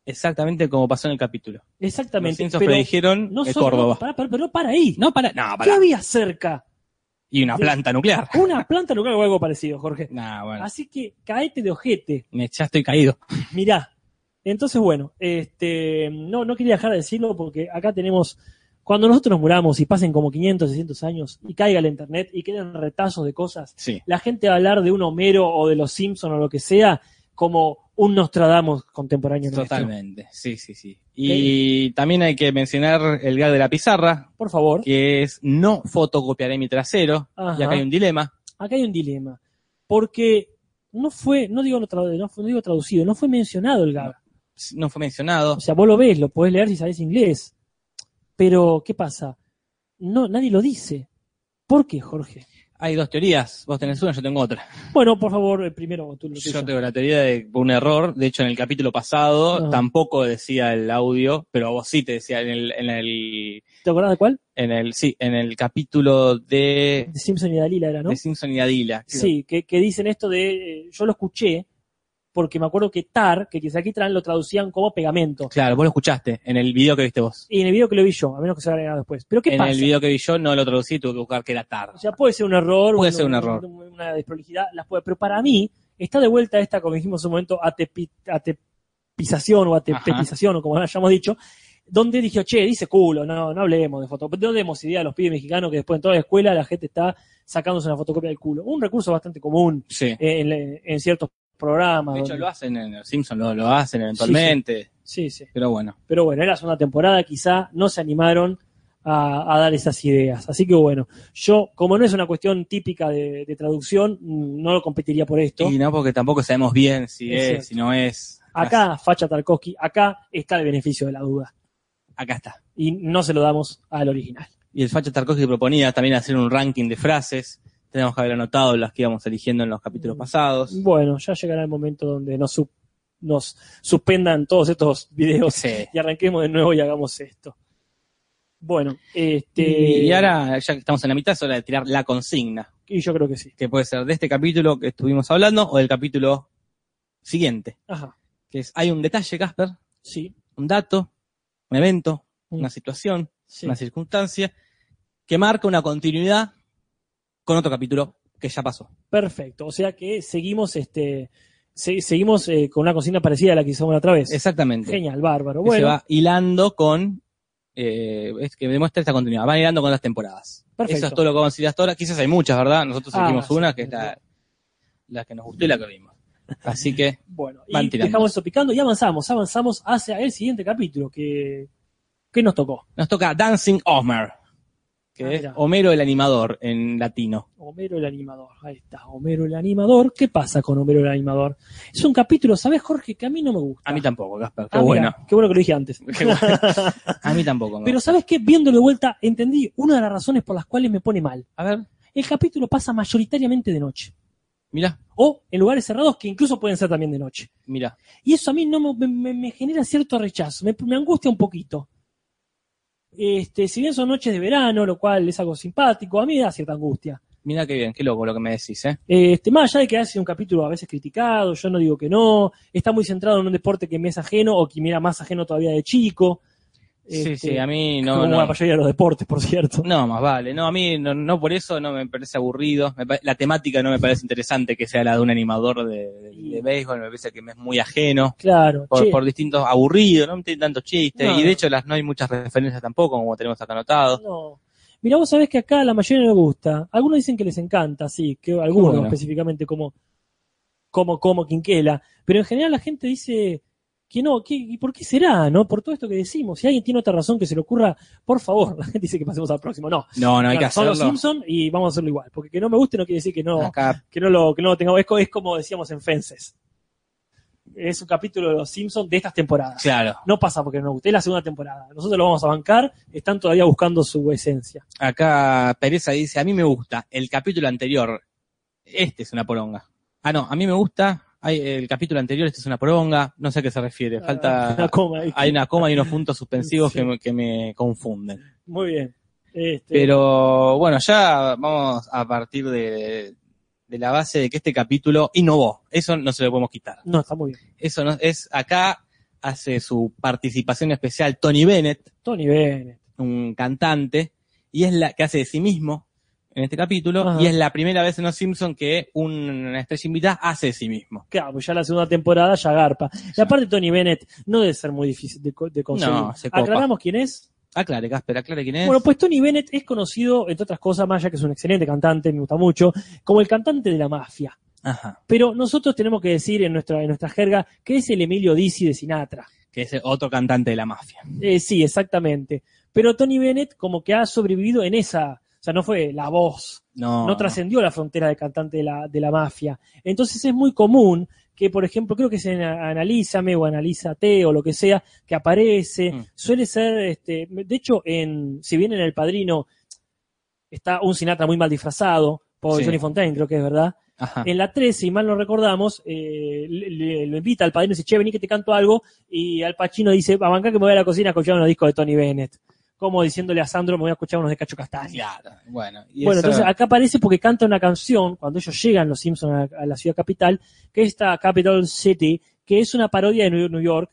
Exactamente como pasó en el capítulo. Los Exactamente. Simpsons pero predijeron no solo- Córdoba. para, para, pero no para ahí. No, para, no, ¿Qué para. había cerca? Y una planta nuclear. Una planta nuclear o algo parecido, Jorge. Nah, bueno, Así que caete de ojete. me, ya estoy caído. *laughs* Mirá. Entonces, bueno, este, no, no quería dejar de decirlo porque acá tenemos, cuando nosotros nos muramos y pasen como 500, 600 años y caiga el internet y queden retazos de cosas, Sí. la gente va a hablar de un Homero o de los Simpson o lo que sea como un Nostradamus contemporáneo. nuestro. Totalmente. Sí, sí, sí. Y también hay que mencionar el gag de la pizarra, Por favor. que es no fotocopiaré mi trasero. Ajá. Y acá hay un dilema. Acá hay un dilema. Porque no fue, no digo, fue- no digo traducido, no fue mencionado el gag. No fue mencionado. O sea, vos lo ves, lo podés leer si sabés inglés. Pero, ¿qué pasa? No, nadie lo dice. ¿Por qué, Jorge? Hay dos teorías. Vos tenés una, yo tengo otra. Bueno, por favor, eh, primero tú lo. Yo tengo la teoría de un error. De hecho, en el capítulo pasado Ah. tampoco decía el audio, pero vos sí te decía en el, en el, ¿Te acordás de cuál? en el, sí, en el capítulo de, De Simpson y Dalila era, ¿no? de Simpson y Adila. Sí, que, que dicen esto de, eh, yo lo escuché, porque me acuerdo que tar, que quizá aquí traen, lo traducían como pegamento. Claro, vos lo escuchaste en el video que viste vos. Y en el video que lo vi yo, a menos que se haya agregado después. Pero ¿qué en pasa? el video que vi yo no lo traducí, tuve que buscar que era tar. O sea, puede ser un error. Puede ser un error. Una desprolijidad, las puede, pero para mí, está de vuelta esta, como dijimos en un momento, atepi- atepización o atepetización, o como hayamos dicho, donde dije, che, dice culo, no, no hablemos de fotocopia, no demos idea a los pibes mexicanos que después en toda la escuela la gente está sacándose una fotocopia del culo. Un recurso bastante común Sí. eh, en, en ciertos programas. De hecho, donde- lo hacen en los Simpsons, lo, lo hacen eventualmente. Sí, sí. Pero bueno. Pero bueno, era la segunda temporada, quizá no se animaron a, a dar esas ideas. Así que bueno, yo, como no es una cuestión típica de, de traducción, mm, no lo competiría por esto. Y no, porque tampoco sabemos bien si Es si no es. Acá, Facha Tarkovsky, acá está el beneficio de la duda. Acá está. Y no se lo damos al original. Y el Facha Tarkovsky proponía también hacer un ranking de frases. Tenemos que haber anotado las que íbamos eligiendo en los capítulos Mm. pasados. Bueno, ya llegará el momento donde nos, su- nos suspendan todos estos videos Sí. y arranquemos de nuevo y hagamos esto. Bueno, este. Y ahora, ya que estamos en la mitad, es hora de tirar la consigna. Y yo creo que sí. Que puede ser de este capítulo que estuvimos hablando o del capítulo siguiente. Ajá, Que es, hay un detalle, Casper, sí. un dato, un evento, Mm. una situación, sí. una circunstancia que marca una continuidad con otro capítulo que ya pasó. Perfecto. O sea que seguimos, este, se- seguimos eh, con una consigna parecida a la que hicimos la otra vez. Exactamente. Genial, bárbaro. Que se Bueno, va hilando con, eh, es que demuestra esta continuidad, va hilando con las temporadas. Perfecto. Eso es todo lo que vamos a decir hasta ahora. Quizás hay muchas, ¿verdad? Nosotros Ah, elegimos sí. una que es la, la que nos gustó y la que vimos. Así que, bueno. van Y tirando. dejamos eso picando y avanzamos, avanzamos hacia el siguiente capítulo que, que nos tocó. nos toca Dancing Homer, que Ah, es mirá. Homero el animador en latino. Homero el animador. Ahí está, Homero el animador. ¿Qué pasa con Homero el animador? Es un capítulo, ¿sabes, Jorge? Que a mí no me gusta. A mí tampoco, Gaspar. Qué Ah, bueno. mira, qué bueno que lo dije antes. Qué bueno. *laughs* A mí tampoco. me Pero gusta. ¿sabes qué? Viéndolo de vuelta, entendí una de las razones por las cuales me pone mal. A ver, El capítulo pasa mayoritariamente de noche. mira, O en lugares cerrados que incluso pueden ser también de noche. mira. Y eso a mí no me, me- me genera cierto rechazo, me, me angustia un poquito. Este, si bien son noches de verano, lo cual es algo simpático, a mí me da cierta angustia. Mira qué bien, qué loco lo que me decís, ¿eh? Este, más allá de que ha sido un capítulo a veces criticado, yo no digo que no, está muy centrado en un deporte que me es ajeno o que me era más ajeno todavía de chico. Sí, Este, sí, a mí no. como no. la mayoría de los deportes, por cierto. No, más vale. No, a mí no, no por eso no me parece aburrido. Me pa- la temática no me parece interesante que sea la de un animador de, de- de béisbol. Me parece que me es muy ajeno. Claro, Por, distintos aburridos, no tiene tantos chistes. No. Y de hecho las no hay muchas referencias tampoco, como tenemos acá anotado. no. Mira, vos sabés que acá a la mayoría no le gusta. Algunos dicen que les encanta, sí, que algunos Bueno. específicamente como, como, como Quinquela. Pero en general la gente dice que no, que, ¿y por qué será? ¿No? Por todo esto que decimos. Si alguien tiene otra razón que se le ocurra, por favor, la *laughs* gente dice que pasemos al próximo. No, No, no hay Claro, que son los hacerlo. Simpsons y vamos a hacerlo igual. Porque que no me guste no quiere decir que no, Acá, que no lo, que no lo tengamos. Es como decíamos en Fences. Es un capítulo de los Simpsons de estas temporadas. claro. No pasa porque no nos guste, es la segunda temporada. Nosotros lo vamos a bancar, están todavía buscando su esencia. Acá Pereza dice, a mí me gusta el capítulo anterior. Este es una poronga. Ah, no, a mí me gusta hay, el capítulo anterior, este es una poronga. No sé a qué se refiere. *laughs* Una Falta... coma ahí. Hay una coma y unos puntos suspensivos Sí. que, me, que me confunden. Muy bien. Este, Pero bueno, ya vamos a partir de, de la base de que este capítulo innovó. Eso no se lo podemos quitar. No, está muy bien. Eso no es acá hace su participación especial Tony Bennett, Tony Bennett. un cantante, y es la que hace de sí mismo en este capítulo, Ajá. y es la primera vez en Los Simpson que una estrella invitada hace de sí mismo. Claro, pues ya la segunda temporada ya garpa. Y aparte Tony Bennett no debe ser muy difícil de, de conseguir. No, se copa. ¿Aclaramos quién es? Aclare, Casper, aclare quién es. Bueno, pues Tony Bennett es conocido, entre otras cosas, más ya que es un excelente cantante, me gusta mucho, como el cantante de la mafia. Ajá, Pero nosotros tenemos que decir en nuestra, en nuestra jerga que es el Emilio Dizzy de Sinatra. que es otro cantante de la mafia. Eh, sí, exactamente. Pero Tony Bennett como que ha sobrevivido en esa, sea, no fue la voz, No, no trascendió la frontera de cantante de la, de la mafia. Entonces es muy común que, por ejemplo, creo que es en Analízame o Analízate o lo que sea, que aparece, Mm. suele ser, este, de hecho, en, si bien en El Padrino está un Sinatra muy mal disfrazado, por Sí. Johnny Fontaine, creo que es verdad. Ajá. En la 3, si mal no recordamos, eh, le- le- lo invita al padrino y dice, che, vení que te canto algo, y Al Pacino dice, a bancar que me voy a la cocina a escuchar unos discos de Tony Bennett. Como diciéndole a Sandro, me voy a escuchar unos de Cacho Castaña. Claro, bueno. y Bueno, eso- entonces acá aparece porque canta una canción cuando ellos llegan los Simpsons a, a la ciudad capital, que es esta Capital City, que es una parodia de New York,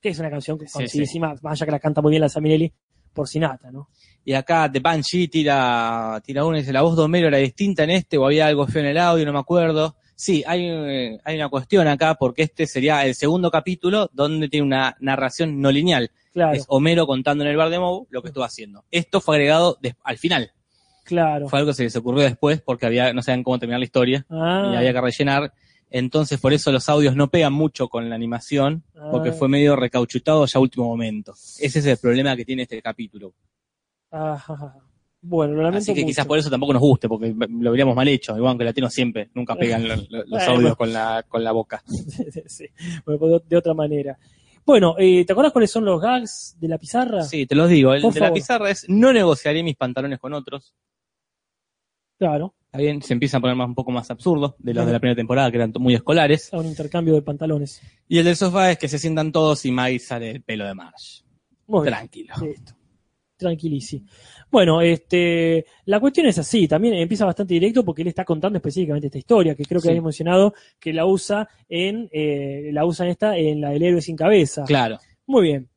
que es una canción que Sí, conocidísima, más allá que la canta muy bien la Saminelli por Sinatra, ¿no? Y acá The Banshee tira, tira una y dice, la voz de Homero era distinta en este o había algo feo en el audio, no me acuerdo. Sí, hay, eh, hay una cuestión acá porque este sería el segundo capítulo donde tiene una narración no lineal. Claro, Es Homero contando en el bar de Moe lo que estuvo haciendo. Esto fue agregado al final. claro. Fue algo que se les ocurrió después porque había, no sabían cómo terminar la historia Ah, y había que rellenar. Entonces por eso los audios no pegan mucho con la animación porque Ah. fue medio recauchutado ya a último momento. Ese es el problema que tiene este capítulo. ajá. Bueno, lo lamento Así que mucho. quizás por eso tampoco nos guste, porque lo veríamos mal hecho. Igual que latinos siempre, nunca pegan lo- lo- los Bueno. audios con la, con la boca. *laughs* sí, bueno, pues de, otra manera. Bueno, eh, ¿te acuerdas cuáles son los gags de la pizarra? Sí, te los digo. El Por de la pizarra es no negociaré mis pantalones con otros. Claro, Está bien, se empiezan a poner más, un poco más absurdos de los de la primera temporada, que eran muy escolares. a un intercambio de pantalones. Y el del sofá es que se sientan todos y Maggie sale el pelo de Marge. Muy bien. Tranquilo. Listo. Tranquilísimo. Bueno, este, la cuestión es así, también empieza bastante directo porque él está contando específicamente esta historia, que creo que Sí. había mencionado que la usa en, eh, la usan esta en la del héroe sin cabeza. Claro. Muy bien.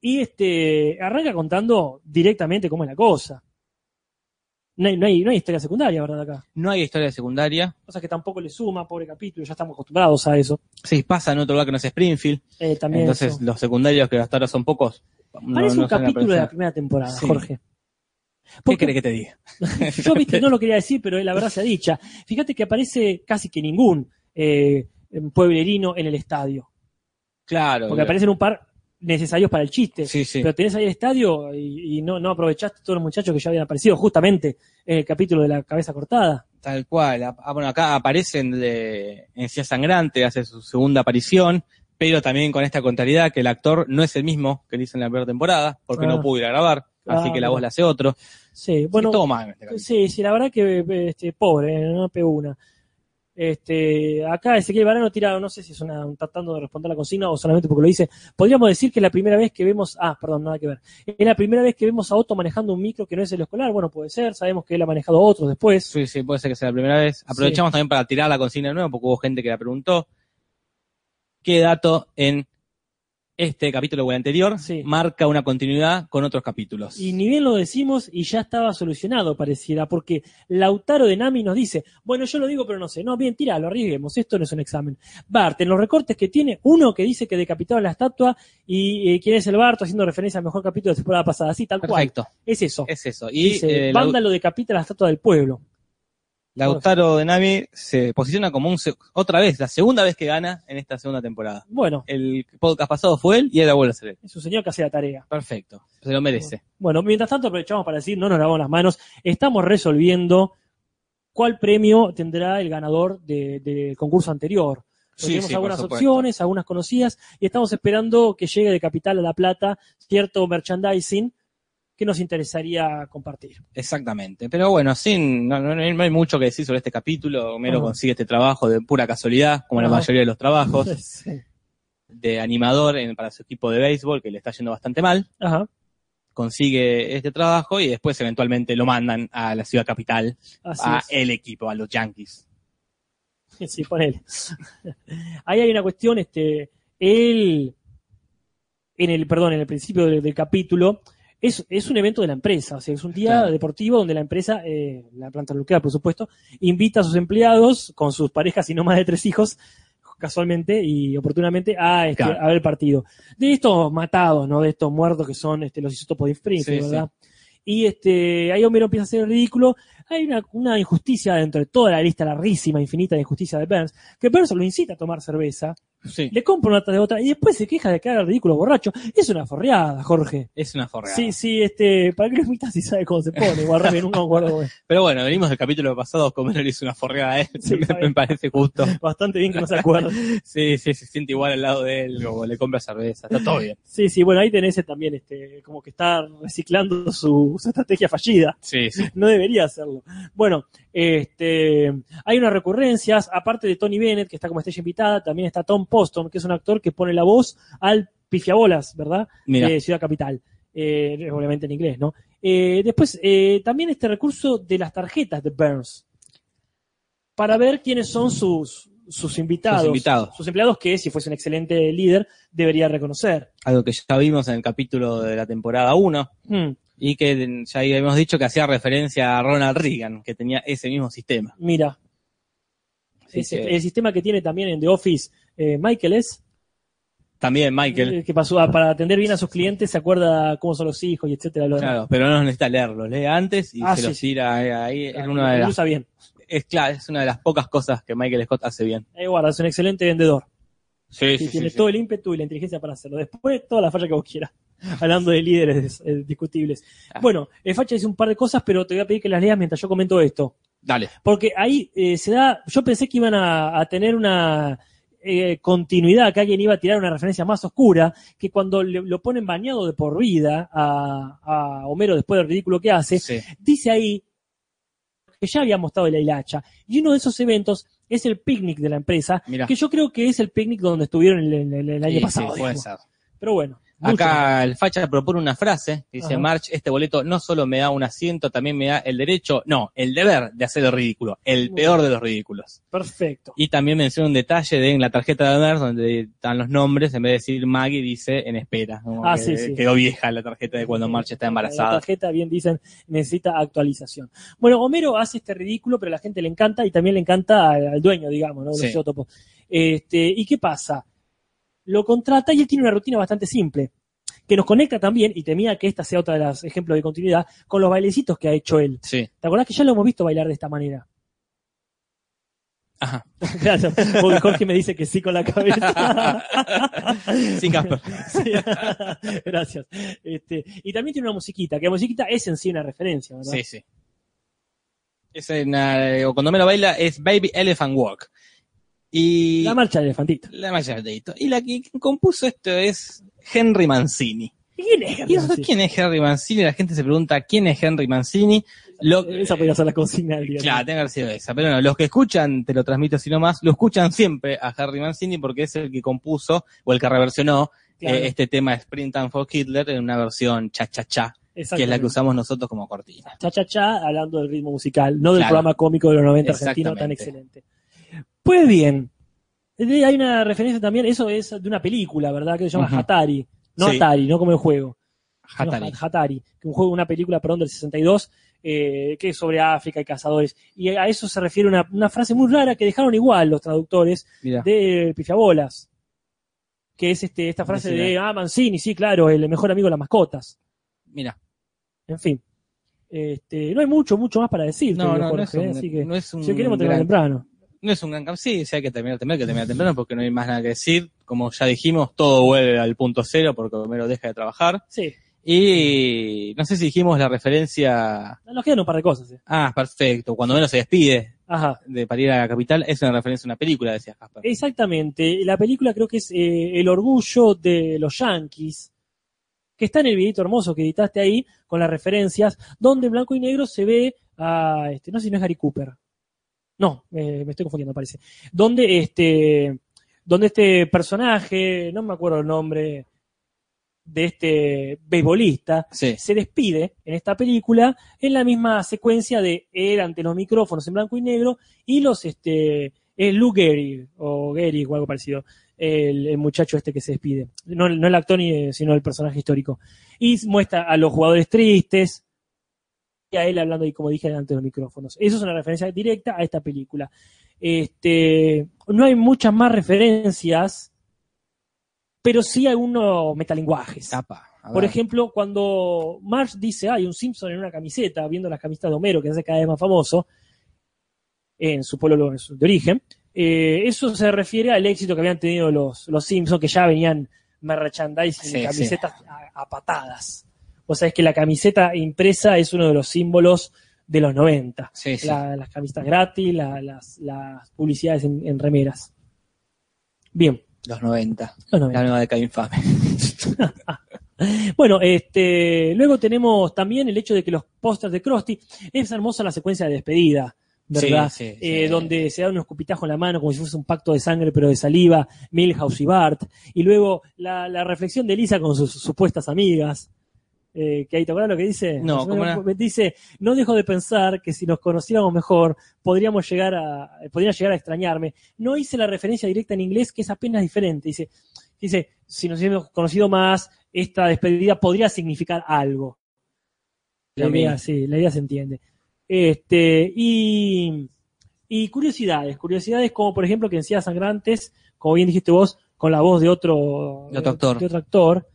Y este, arranca contando directamente cómo es la cosa. No hay, no hay, no hay historia secundaria, ¿verdad? Acá. No hay historia secundaria. Cosa que tampoco le suma, pobre capítulo, ya estamos acostumbrados a eso. Sí, pasa en otro lugar que no es Springfield. Eh, también Entonces eso. los secundarios que hasta ahora son pocos. Parece no un capítulo de la primera temporada, Sí. Jorge. ¿Qué querés que te diga? *laughs* Yo, viste, no lo quería decir, pero la verdad se ha dicha. Fíjate que aparece casi que ningún eh, pueblerino en el estadio. Claro. Porque aparecen un par necesarios para el chiste. Sí, sí. Pero tenés ahí el estadio y, y no, no aprovechaste todos los muchachos que ya habían aparecido justamente en el capítulo de la cabeza cortada. Tal cual. Ah, ah, bueno, acá aparecen de Encía Sangrante, hace su segunda aparición, pero también con esta contrariedad que el actor no es el mismo que dice en la primera temporada, porque Ah. no pudo ir a grabar, así que la voz la hace otro. Sí, bueno, Sí, todo mal en este sí, sí, la verdad que este, pobre, eh, no pegó una. Este, acá Ezequiel Barano tira, no sé si es una, un- tratando de responder la consigna o solamente porque lo dice. Podríamos decir que es la primera vez que vemos, ah, perdón, nada que ver. Es la primera vez que vemos a Otto manejando un micro que no es el escolar. Bueno, puede ser, sabemos que él ha manejado otros después. Sí, sí, puede ser que sea la primera vez. Aprovechamos también para tirar la consigna de nuevo, porque hubo gente que la preguntó. ¿Qué dato en este capítulo o el anterior Sí. marca una continuidad con otros capítulos? Y ni bien lo decimos y ya estaba solucionado, pareciera, porque Lautaro de Nami nos dice, bueno, yo lo digo, pero no sé, no, bien, tíralo, arriesguemos, esto no es un examen. Bart, en los recortes que tiene, uno que dice que decapitaron la estatua y eh, quién es el Bart, haciendo referencia al mejor capítulo de la temporada pasada, así, tal cual. Perfecto, Es eso. es eso. Y dice, eh, Lau- Vándalo decapita la estatua del pueblo. Lautaro de Nami se posiciona como un otra vez, la segunda vez que gana en esta segunda temporada. Bueno, El podcast pasado fue él y ahora vuelve a ser él. es un señor que hace la tarea. Perfecto, se lo merece. Bueno, mientras tanto aprovechamos para decir, no nos lavamos las manos, estamos resolviendo cuál premio tendrá el ganador de- del concurso anterior. Sí, tenemos sí, algunas opciones, algunas conocidas, y estamos esperando que llegue de Capital a La Plata cierto merchandising que nos interesaría compartir. Exactamente. Pero bueno, sin, no, no- no hay mucho que decir sobre este capítulo. Homero Ajá. consigue este trabajo de pura casualidad, como la Ajá. mayoría de los trabajos, *laughs* Sí. de animador en- para su equipo de béisbol, que le está yendo bastante mal. Ajá, Consigue este trabajo y después eventualmente lo mandan a la ciudad capital, así a es. el equipo, a los Yankees. *laughs* Sí, ponele. *laughs* Ahí hay una cuestión, este, él, en el, perdón, en el principio del, del capítulo, es, es un evento de la empresa, o sea, es un día Claro. deportivo donde la empresa, eh, la planta nuclear, por supuesto, invita a sus empleados con sus parejas y no más de tres hijos, casualmente y oportunamente, a, este, Claro. a ver el partido. De estos matados, ¿no? De estos muertos que son este, los isótopos de Springfield, Sí, ¿verdad? Y este, ahí Homero empieza a hacer el ridículo. Hay una, una injusticia dentro de toda la lista larguísima, infinita de injusticia de Burns, que Burns lo incita a tomar cerveza, Sí, le compra una tras de otra y después se queja de que haga el ridículo borracho. Es una forreada, Jorge. es una forreada. Sí, sí, este, ¿para qué lo imitas si sabe cómo se pone? Guarda, nunca me acuerdo. Pero bueno, venimos del capítulo pasado, Comero le hizo una forreada a él, Sí, *laughs* me, parece justo. Bastante bien que no se acuerda. *laughs* Sí, sí, se siente igual al lado de él, como le compra cerveza, está todo bien. Sí, sí, bueno, ahí tenés también, este, como que está reciclando su, su estrategia fallida. Sí, sí. No debería hacerlo. Bueno, este, hay unas recurrencias, aparte de Tony Bennett, que está como estrella invitada, también está Tom Poston, que es un actor que pone la voz al pifiabolas, ¿verdad? De Ciudad Capital. Eh, obviamente en inglés, ¿no? Eh, después, eh, también este recurso de las tarjetas de Burns. Para ver quiénes son sus, sus invitados. Sus invitados. Sus empleados que, si fuese un excelente líder, debería reconocer. algo que ya vimos en el capítulo de la temporada 1 Hmm, y que ya habíamos dicho que hacía referencia a Ronald Reagan, que tenía ese mismo sistema. mira. Es que- El sistema que tiene también en The Office eh, Michael es También Michael, eh, que pasó para atender bien a sus clientes, se acuerda cómo son los hijos y etcétera. Lo claro, pero no necesita leerlo, lee antes y Ah, se sí, los sí. tira ahí. Es, Claro, una de lo las, usa bien. es, claro, es una de las pocas cosas que Michael Scott hace bien. Ahí guarda, es un excelente vendedor. Sí, Sí, tiene todo el ímpetu y la inteligencia para hacerlo. Después, toda la falla que vos quieras. *laughs* Hablando de líderes eh, discutibles. Ah. Bueno, el Facha dice un par de cosas, pero te voy a pedir que las leas mientras yo comento esto. Dale. Porque ahí eh, se da. Yo pensé que iban a, a tener una eh, continuidad, que alguien iba a tirar una referencia más oscura, que cuando le- lo ponen bañado de por vida a, a Homero después del ridículo que hace, Sí. dice ahí que ya había mostrado la hilacha. Y uno de esos eventos es el picnic de la empresa, Mira. que yo creo que es el picnic donde estuvieron el, el- el- el año Sí, pasado. sí, puede digamos. ser. Pero bueno. Acá el facha propone una frase que dice, Ajá. March, este boleto no solo me da un asiento, también me da el derecho, no, el deber de hacer el ridículo, el peor de los ridículos. Perfecto. Y también menciona un detalle de en la tarjeta de Homer, donde están los nombres, en vez de decir Maggie, dice en espera. Ah, que sí, sí. Quedó vieja la tarjeta de cuando March está La embarazada. tarjeta, bien dicen, necesita actualización. Bueno, Homero hace este ridículo, pero a la gente le encanta y también le encanta al, al dueño, digamos, ¿no? Los Sí. Este, ¿Y qué pasa? Lo contrata y él tiene una rutina bastante simple, que nos conecta también, y temía que esta sea otra de los ejemplos de continuidad, con los bailecitos que ha hecho él. Sí. ¿Te acordás que ya lo hemos visto bailar de esta manera? Ajá. *laughs* Gracias. Porque Jorge me dice que sí con la cabeza. *laughs* Sí, Casper. Sí. *laughs* Gracias. Este, y también tiene una musiquita, que la musiquita es en sí una referencia, ¿verdad? Sí, sí. Es en, o cuando me lo baila es Baby Elephant Walk. Y La marcha del elefantito. la mayor de esto. Y la que compuso esto es Henry Mancini. ¿Y ¿Quién es ¿Y Henry eso, Mancini? quién es Henry Mancini? La gente se pregunta quién es Henry Mancini. Lo, Esa podría ser la consigna del día. Claro, tiene que haber sido esa. Pero no, los que escuchan, te lo transmito así nomás, lo escuchan siempre a Harry Mancini porque es el que compuso o el que reversionó Claro. eh, este tema Springtime for Hitler en una versión cha-cha-cha, que es la que usamos nosotros como cortina. Cha cha cha, hablando del ritmo musical, no del Claro. programa cómico de los 90 argentino tan excelente. Pues bien, hay una referencia también, eso es de una película, ¿verdad? Que se llama Ujú. Hatari. No Sí. Atari, no como el juego. Hatari. Ha- Hatari, que un juego, una película, perdón, del 62, eh, que es sobre África y cazadores. Y a eso se refiere una, una frase muy rara que dejaron igual los traductores Mira. de Pifiabolas. Que es este, esta frase de, ah, Mancini, sí, claro, el mejor amigo de las mascotas. Mira. En fin. Este, no hay mucho, mucho más para decir. No, no, no es un, ¿eh? Así que, no es un si queremos gran- temprano. No es un gran cam- Sí, sí hay que terminar temprano, hay que terminar temprano porque no hay más nada que decir. Como ya dijimos, todo vuelve al punto cero porque Homero deja de trabajar. Sí, Y no sé si dijimos la referencia. nos quedan un par de cosas. ¿eh? Ah, perfecto. Cuando Homero se despide Ajá. de para ir a la capital, es una referencia a una película, decía Casper. Exactamente. La película creo que es eh, El orgullo de los yankees, que está en el videito hermoso que editaste ahí, con las referencias, donde en blanco y negro se ve a, este, no sé si no es Gary Cooper. No, eh, me estoy confundiendo, parece. Donde este, donde este personaje, no me acuerdo el nombre de este beisbolista, Sí. se despide en esta película en la misma secuencia de él ante los micrófonos en blanco y negro y los este es Lou Gehrig o Gehrig o algo parecido el, el muchacho este que se despide no, no el actor ni- sino el personaje histórico y muestra a los jugadores tristes y a él hablando ahí como dije ante los micrófonos eso es una referencia directa a esta película este no hay muchas más referencias pero sí algunos metalenguajes Tapa. A por ejemplo, cuando Marge dice, hay un Simpson en una camiseta, viendo las camisetas de Homero, que hace cada vez más famoso, en su pueblo de origen, Eh, eso se refiere al éxito que habían tenido los, los Simpsons, que ya venían merchandising Sí, camisetas a, a patadas. O sea, es que la camiseta impresa es uno de los símbolos de los 90. Sí, sí. La- las camisetas gratis, la- las, las publicidades en, en remeras. Bien, Los 90. los 90. La nueva década infame. *laughs* Bueno, este, luego tenemos también el hecho de que los pósters de Krusty es hermosa la secuencia de despedida, ¿verdad? Sí, sí, Eh, sí. donde se da un escupitajo en la mano como si fuese un pacto de sangre pero de saliva, Milhouse y Bart, y luego la, la reflexión de Lisa con sus supuestas amigas. Eh, que ahí te acuerdas lo que dice? No, ¿cómo Dice, no dejo de pensar que si nos conociéramos mejor, podríamos llegar a, podrían llegar a extrañarme. No hice la referencia directa en inglés, que es apenas diferente. Dice, dice, si nos hubiéramos conocido más, esta despedida podría significar algo. La idea, sí, la idea se entiende. Este, y, y curiosidades, curiosidades como por ejemplo que en Ciudad Sangrantes, como bien dijiste vos, con la voz de otro, De otro actor. de otro actor,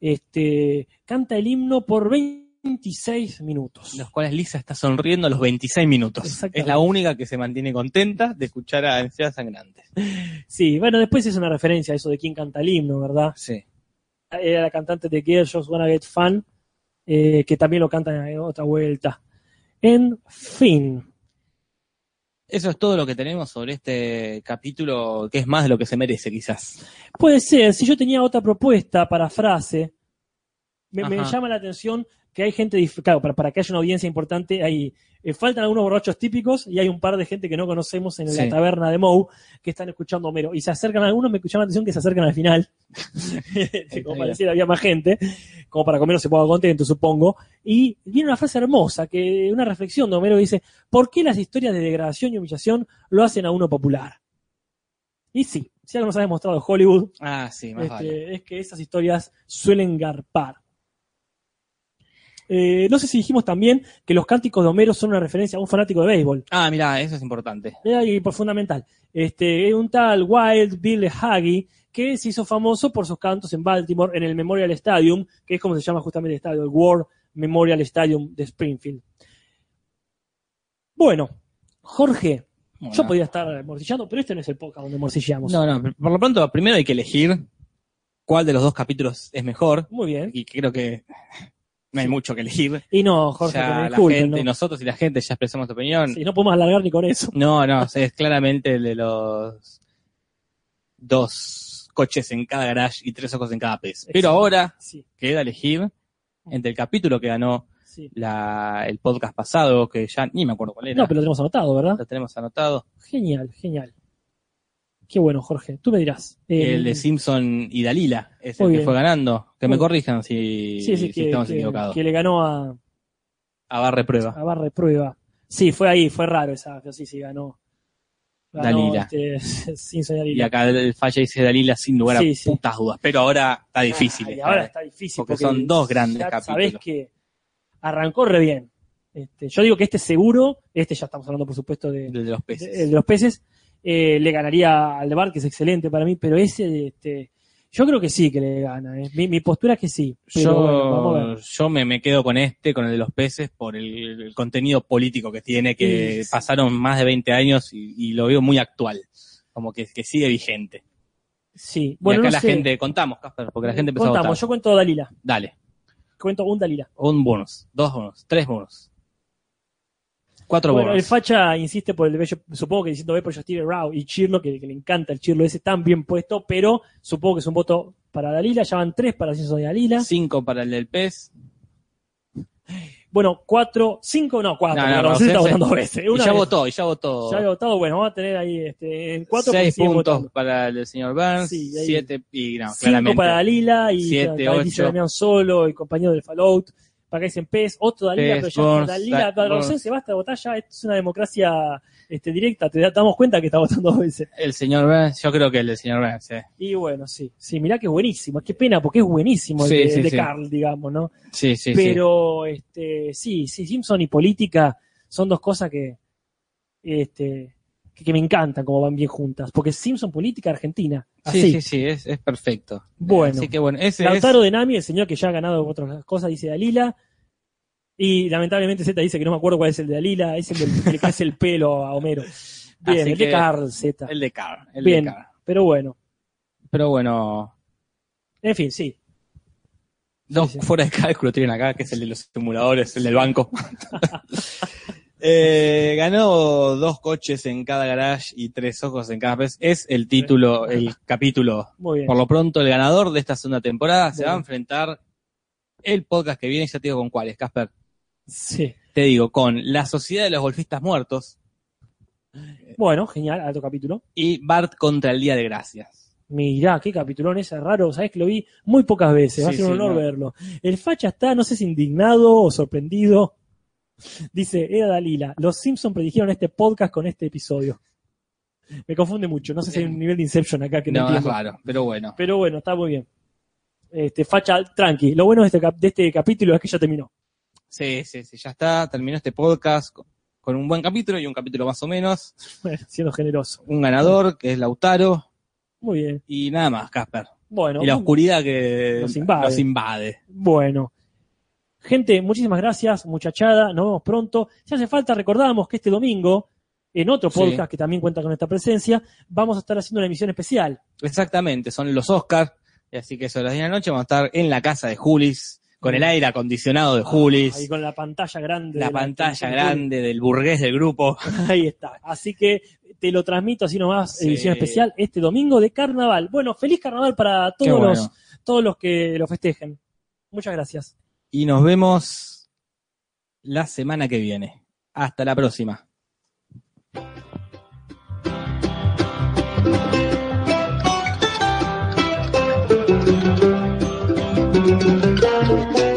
este, canta el himno por 26 minutos. Los cuales Lisa está sonriendo a los 26 minutos. Es la única que se mantiene contenta de escuchar a Ansiedad Sangrantes. Sí, bueno, después es una referencia a eso de quién canta el himno, ¿verdad? Sí. Era la cantante de Girls Just Wanna Get Fun, eh, que también lo canta en otra vuelta. En fin, Eso es todo lo que tenemos sobre este capítulo, que es más de lo que se merece, quizás. puede ser, si yo tenía otra propuesta para frase, me, llama la atención que hay gente, claro, para, para que haya una audiencia importante, hay, eh, faltan algunos borrachos típicos y hay un par de gente que no conocemos en la Sí. taberna de Moe que están escuchando a Homero. Y se acercan algunos, me llama la atención que se acercan al final. *laughs* como bien. pareciera había más gente, como para que Homero se ponga contento, supongo. Y viene una frase hermosa, que una reflexión de Homero dice, ¿por qué las historias de degradación y humillación lo hacen a uno popular? Y sí, si algo nos ha demostrado Hollywood, Ah, sí, más este, vale. es que esas historias suelen garpar. Eh, no sé si dijimos también que los cánticos de Homero son una referencia a un fanático de béisbol. Ah, mira, eso es importante. Eh, ahí, por fundamental. Este, un tal Wild Bill Haggy que se hizo famoso por sus cantos en Baltimore en el Memorial Stadium, que es como se llama justamente el estadio, el War Memorial Stadium de Springfield. Bueno, Jorge, yo podría estar morcillando, pero este no es el podcast donde morcillamos. No, no, por lo pronto, primero hay que elegir cuál de los dos capítulos es mejor. Muy bien. Y creo que no hay mucho que elegir. Y no, Jorge, Ya la disculpen, gente, ¿no? nosotros y la gente ya expresamos tu opinión. Sí, no podemos alargar ni con eso. No, no, es claramente el de los dos coches en cada garage y tres ojos en cada pez. Pero ahora Sí, queda elegir entre el capítulo que ganó sí. la, el podcast pasado, que ya ni me acuerdo cuál era. No, pero lo tenemos anotado, ¿verdad? lo tenemos anotado. Genial, genial. Qué bueno, Jorge. Tú me dirás. Eh, el de Simpson y Dalila, es el que bien. fue ganando. Que me Muy corrijan si, sí, sí, si que, estamos que- equivocados. que le ganó a, A barre prueba. a Barre Prueba. Sí, fue ahí, fue raro esa. pero Sí, sí, ganó. ganó Dalila. Este, *laughs* Simpson y Y Dalila. acá el falla dice Dalila sin lugar a Sí, sí. putas dudas. Pero ahora está difícil. Ay, esta ahora está difícil. Porque son dos grandes capítulos. Sabés que arrancó re bien. Este, yo digo que este seguro, este ya estamos hablando por supuesto de, El de los peces. de- el de los peces, eh, le ganaría al de Bar, que es excelente para mí, pero ese, este, yo creo que sí que le gana. eh. Mi, mi postura es que sí. Pero yo bueno, vamos a ver. yo me, me quedo con este, con el de los peces, por el, el contenido político que tiene, que Sí, sí. pasaron más de 20 años y, y lo veo muy actual. Como que, que sigue vigente. Sí, bueno, y acá no la sé. gente, contamos, Casper, porque la gente empezó a Contamos, votar. yo cuento Dalila. Dale, Cuento un Dalila. un bonus, dos bonus, tres bonus. Cuatro Bueno, el facha insiste por el bello, supongo que diciendo ve por Steve Rao y Chirlo, que, que le encanta el Chirlo ese tan bien puesto, pero supongo que es un voto para Dalila, ya van tres para Simpson de Dalila. Cinco para el del pez. Bueno, cuatro, cinco, no, cuatro, No, no, no, Rosita está se- votando dos veces. Y Una ya vez. votó, y ya votó. Ya había votado, bueno, vamos a tener ahí este, en cuatro Seis puntos votando. para el señor Burns, Sí, siete, y no, Cinco claramente. para Dalila y Siete, ya, ocho. Damián Solo, el compañero del Fallout. Que dicen PES, otro Dalila, pero ya Dalila, Burns. se basta de votar ya, esto es una democracia este, directa, te da- damos cuenta que está votando dos veces. El señor Burns, yo creo que el del señor Burns, eh. Y bueno, sí, sí, mirá que es buenísimo, qué pena porque es buenísimo el Sí, de, sí, de sí. Carl, digamos, ¿no? Sí, sí, sí. Pero este, sí, sí, Simpson y política son dos cosas que, este, que, que me encantan como van bien juntas, porque Simpson política argentina, así. Sí, sí, sí, es, es perfecto. Bueno. Así que bueno, ese Lautaro de Nami, el señor que ya ha ganado otras cosas, dice Dalila. Y lamentablemente Z dice que no me acuerdo cuál es el de Dalila, es el del que le crece el *laughs* pelo a Homero. Bien, Así el de Carl Z. El de Car. El Bien. de Car. Pero bueno, Pero bueno, en fin, sí. dos sí. fuera de cálculo tienen acá, que es el de los simuladores, el del banco. *laughs* Eh, ganó dos coches en cada garage y tres ojos en cada vez. Es el título, el *laughs* capítulo. Muy bien. Por lo pronto, el ganador de esta segunda temporada se va a enfrentar el podcast que viene, ya te digo con cuáles, Casper. Sí. Te digo, con La Sociedad de los Golfistas Muertos Bueno, genial, alto capítulo. y Bart contra el Día de Gracias. Mirá, qué capitulón ese raro, sabes que lo vi muy pocas veces, va a ser un sí, honor no. verlo. El facha está, no sé si indignado o sorprendido. Dice, era Dalila, los Simpsons predijeron este podcast con este episodio. Me confunde mucho, no sé si hay un nivel de Inception acá que no, No, es raro, pero bueno. Pero bueno, está muy bien. Este, facha, tranqui. Lo bueno de este, cap- de este capítulo es que ya terminó. Sí, sí, sí, ya está. Terminó este podcast con- con un buen capítulo y un capítulo más o menos. Bueno, siendo generoso. Un ganador, que es Lautaro. Muy bien. Y nada más, Casper. Bueno, y la oscuridad que Nos invade. nos invade. Bueno. Gente, muchísimas gracias, muchachada. Nos vemos pronto. Si hace falta, recordamos que este domingo, en otro Sí. podcast que también cuenta con esta presencia, vamos a estar haciendo una emisión especial. Exactamente, son los Oscars. Así que eso a las 10 de la noche vamos a estar en la casa de Julis, con el aire acondicionado de Julis, Ahí con la pantalla grande. la pantalla grande del burgués del grupo. *laughs* Ahí está. Así que te lo transmito así nomás, Sí. edición especial, este domingo de carnaval. Bueno, feliz carnaval para todos, bueno. los, todos los que lo festejen. Muchas gracias. Y nos vemos la semana que viene. Hasta la próxima. Thank you.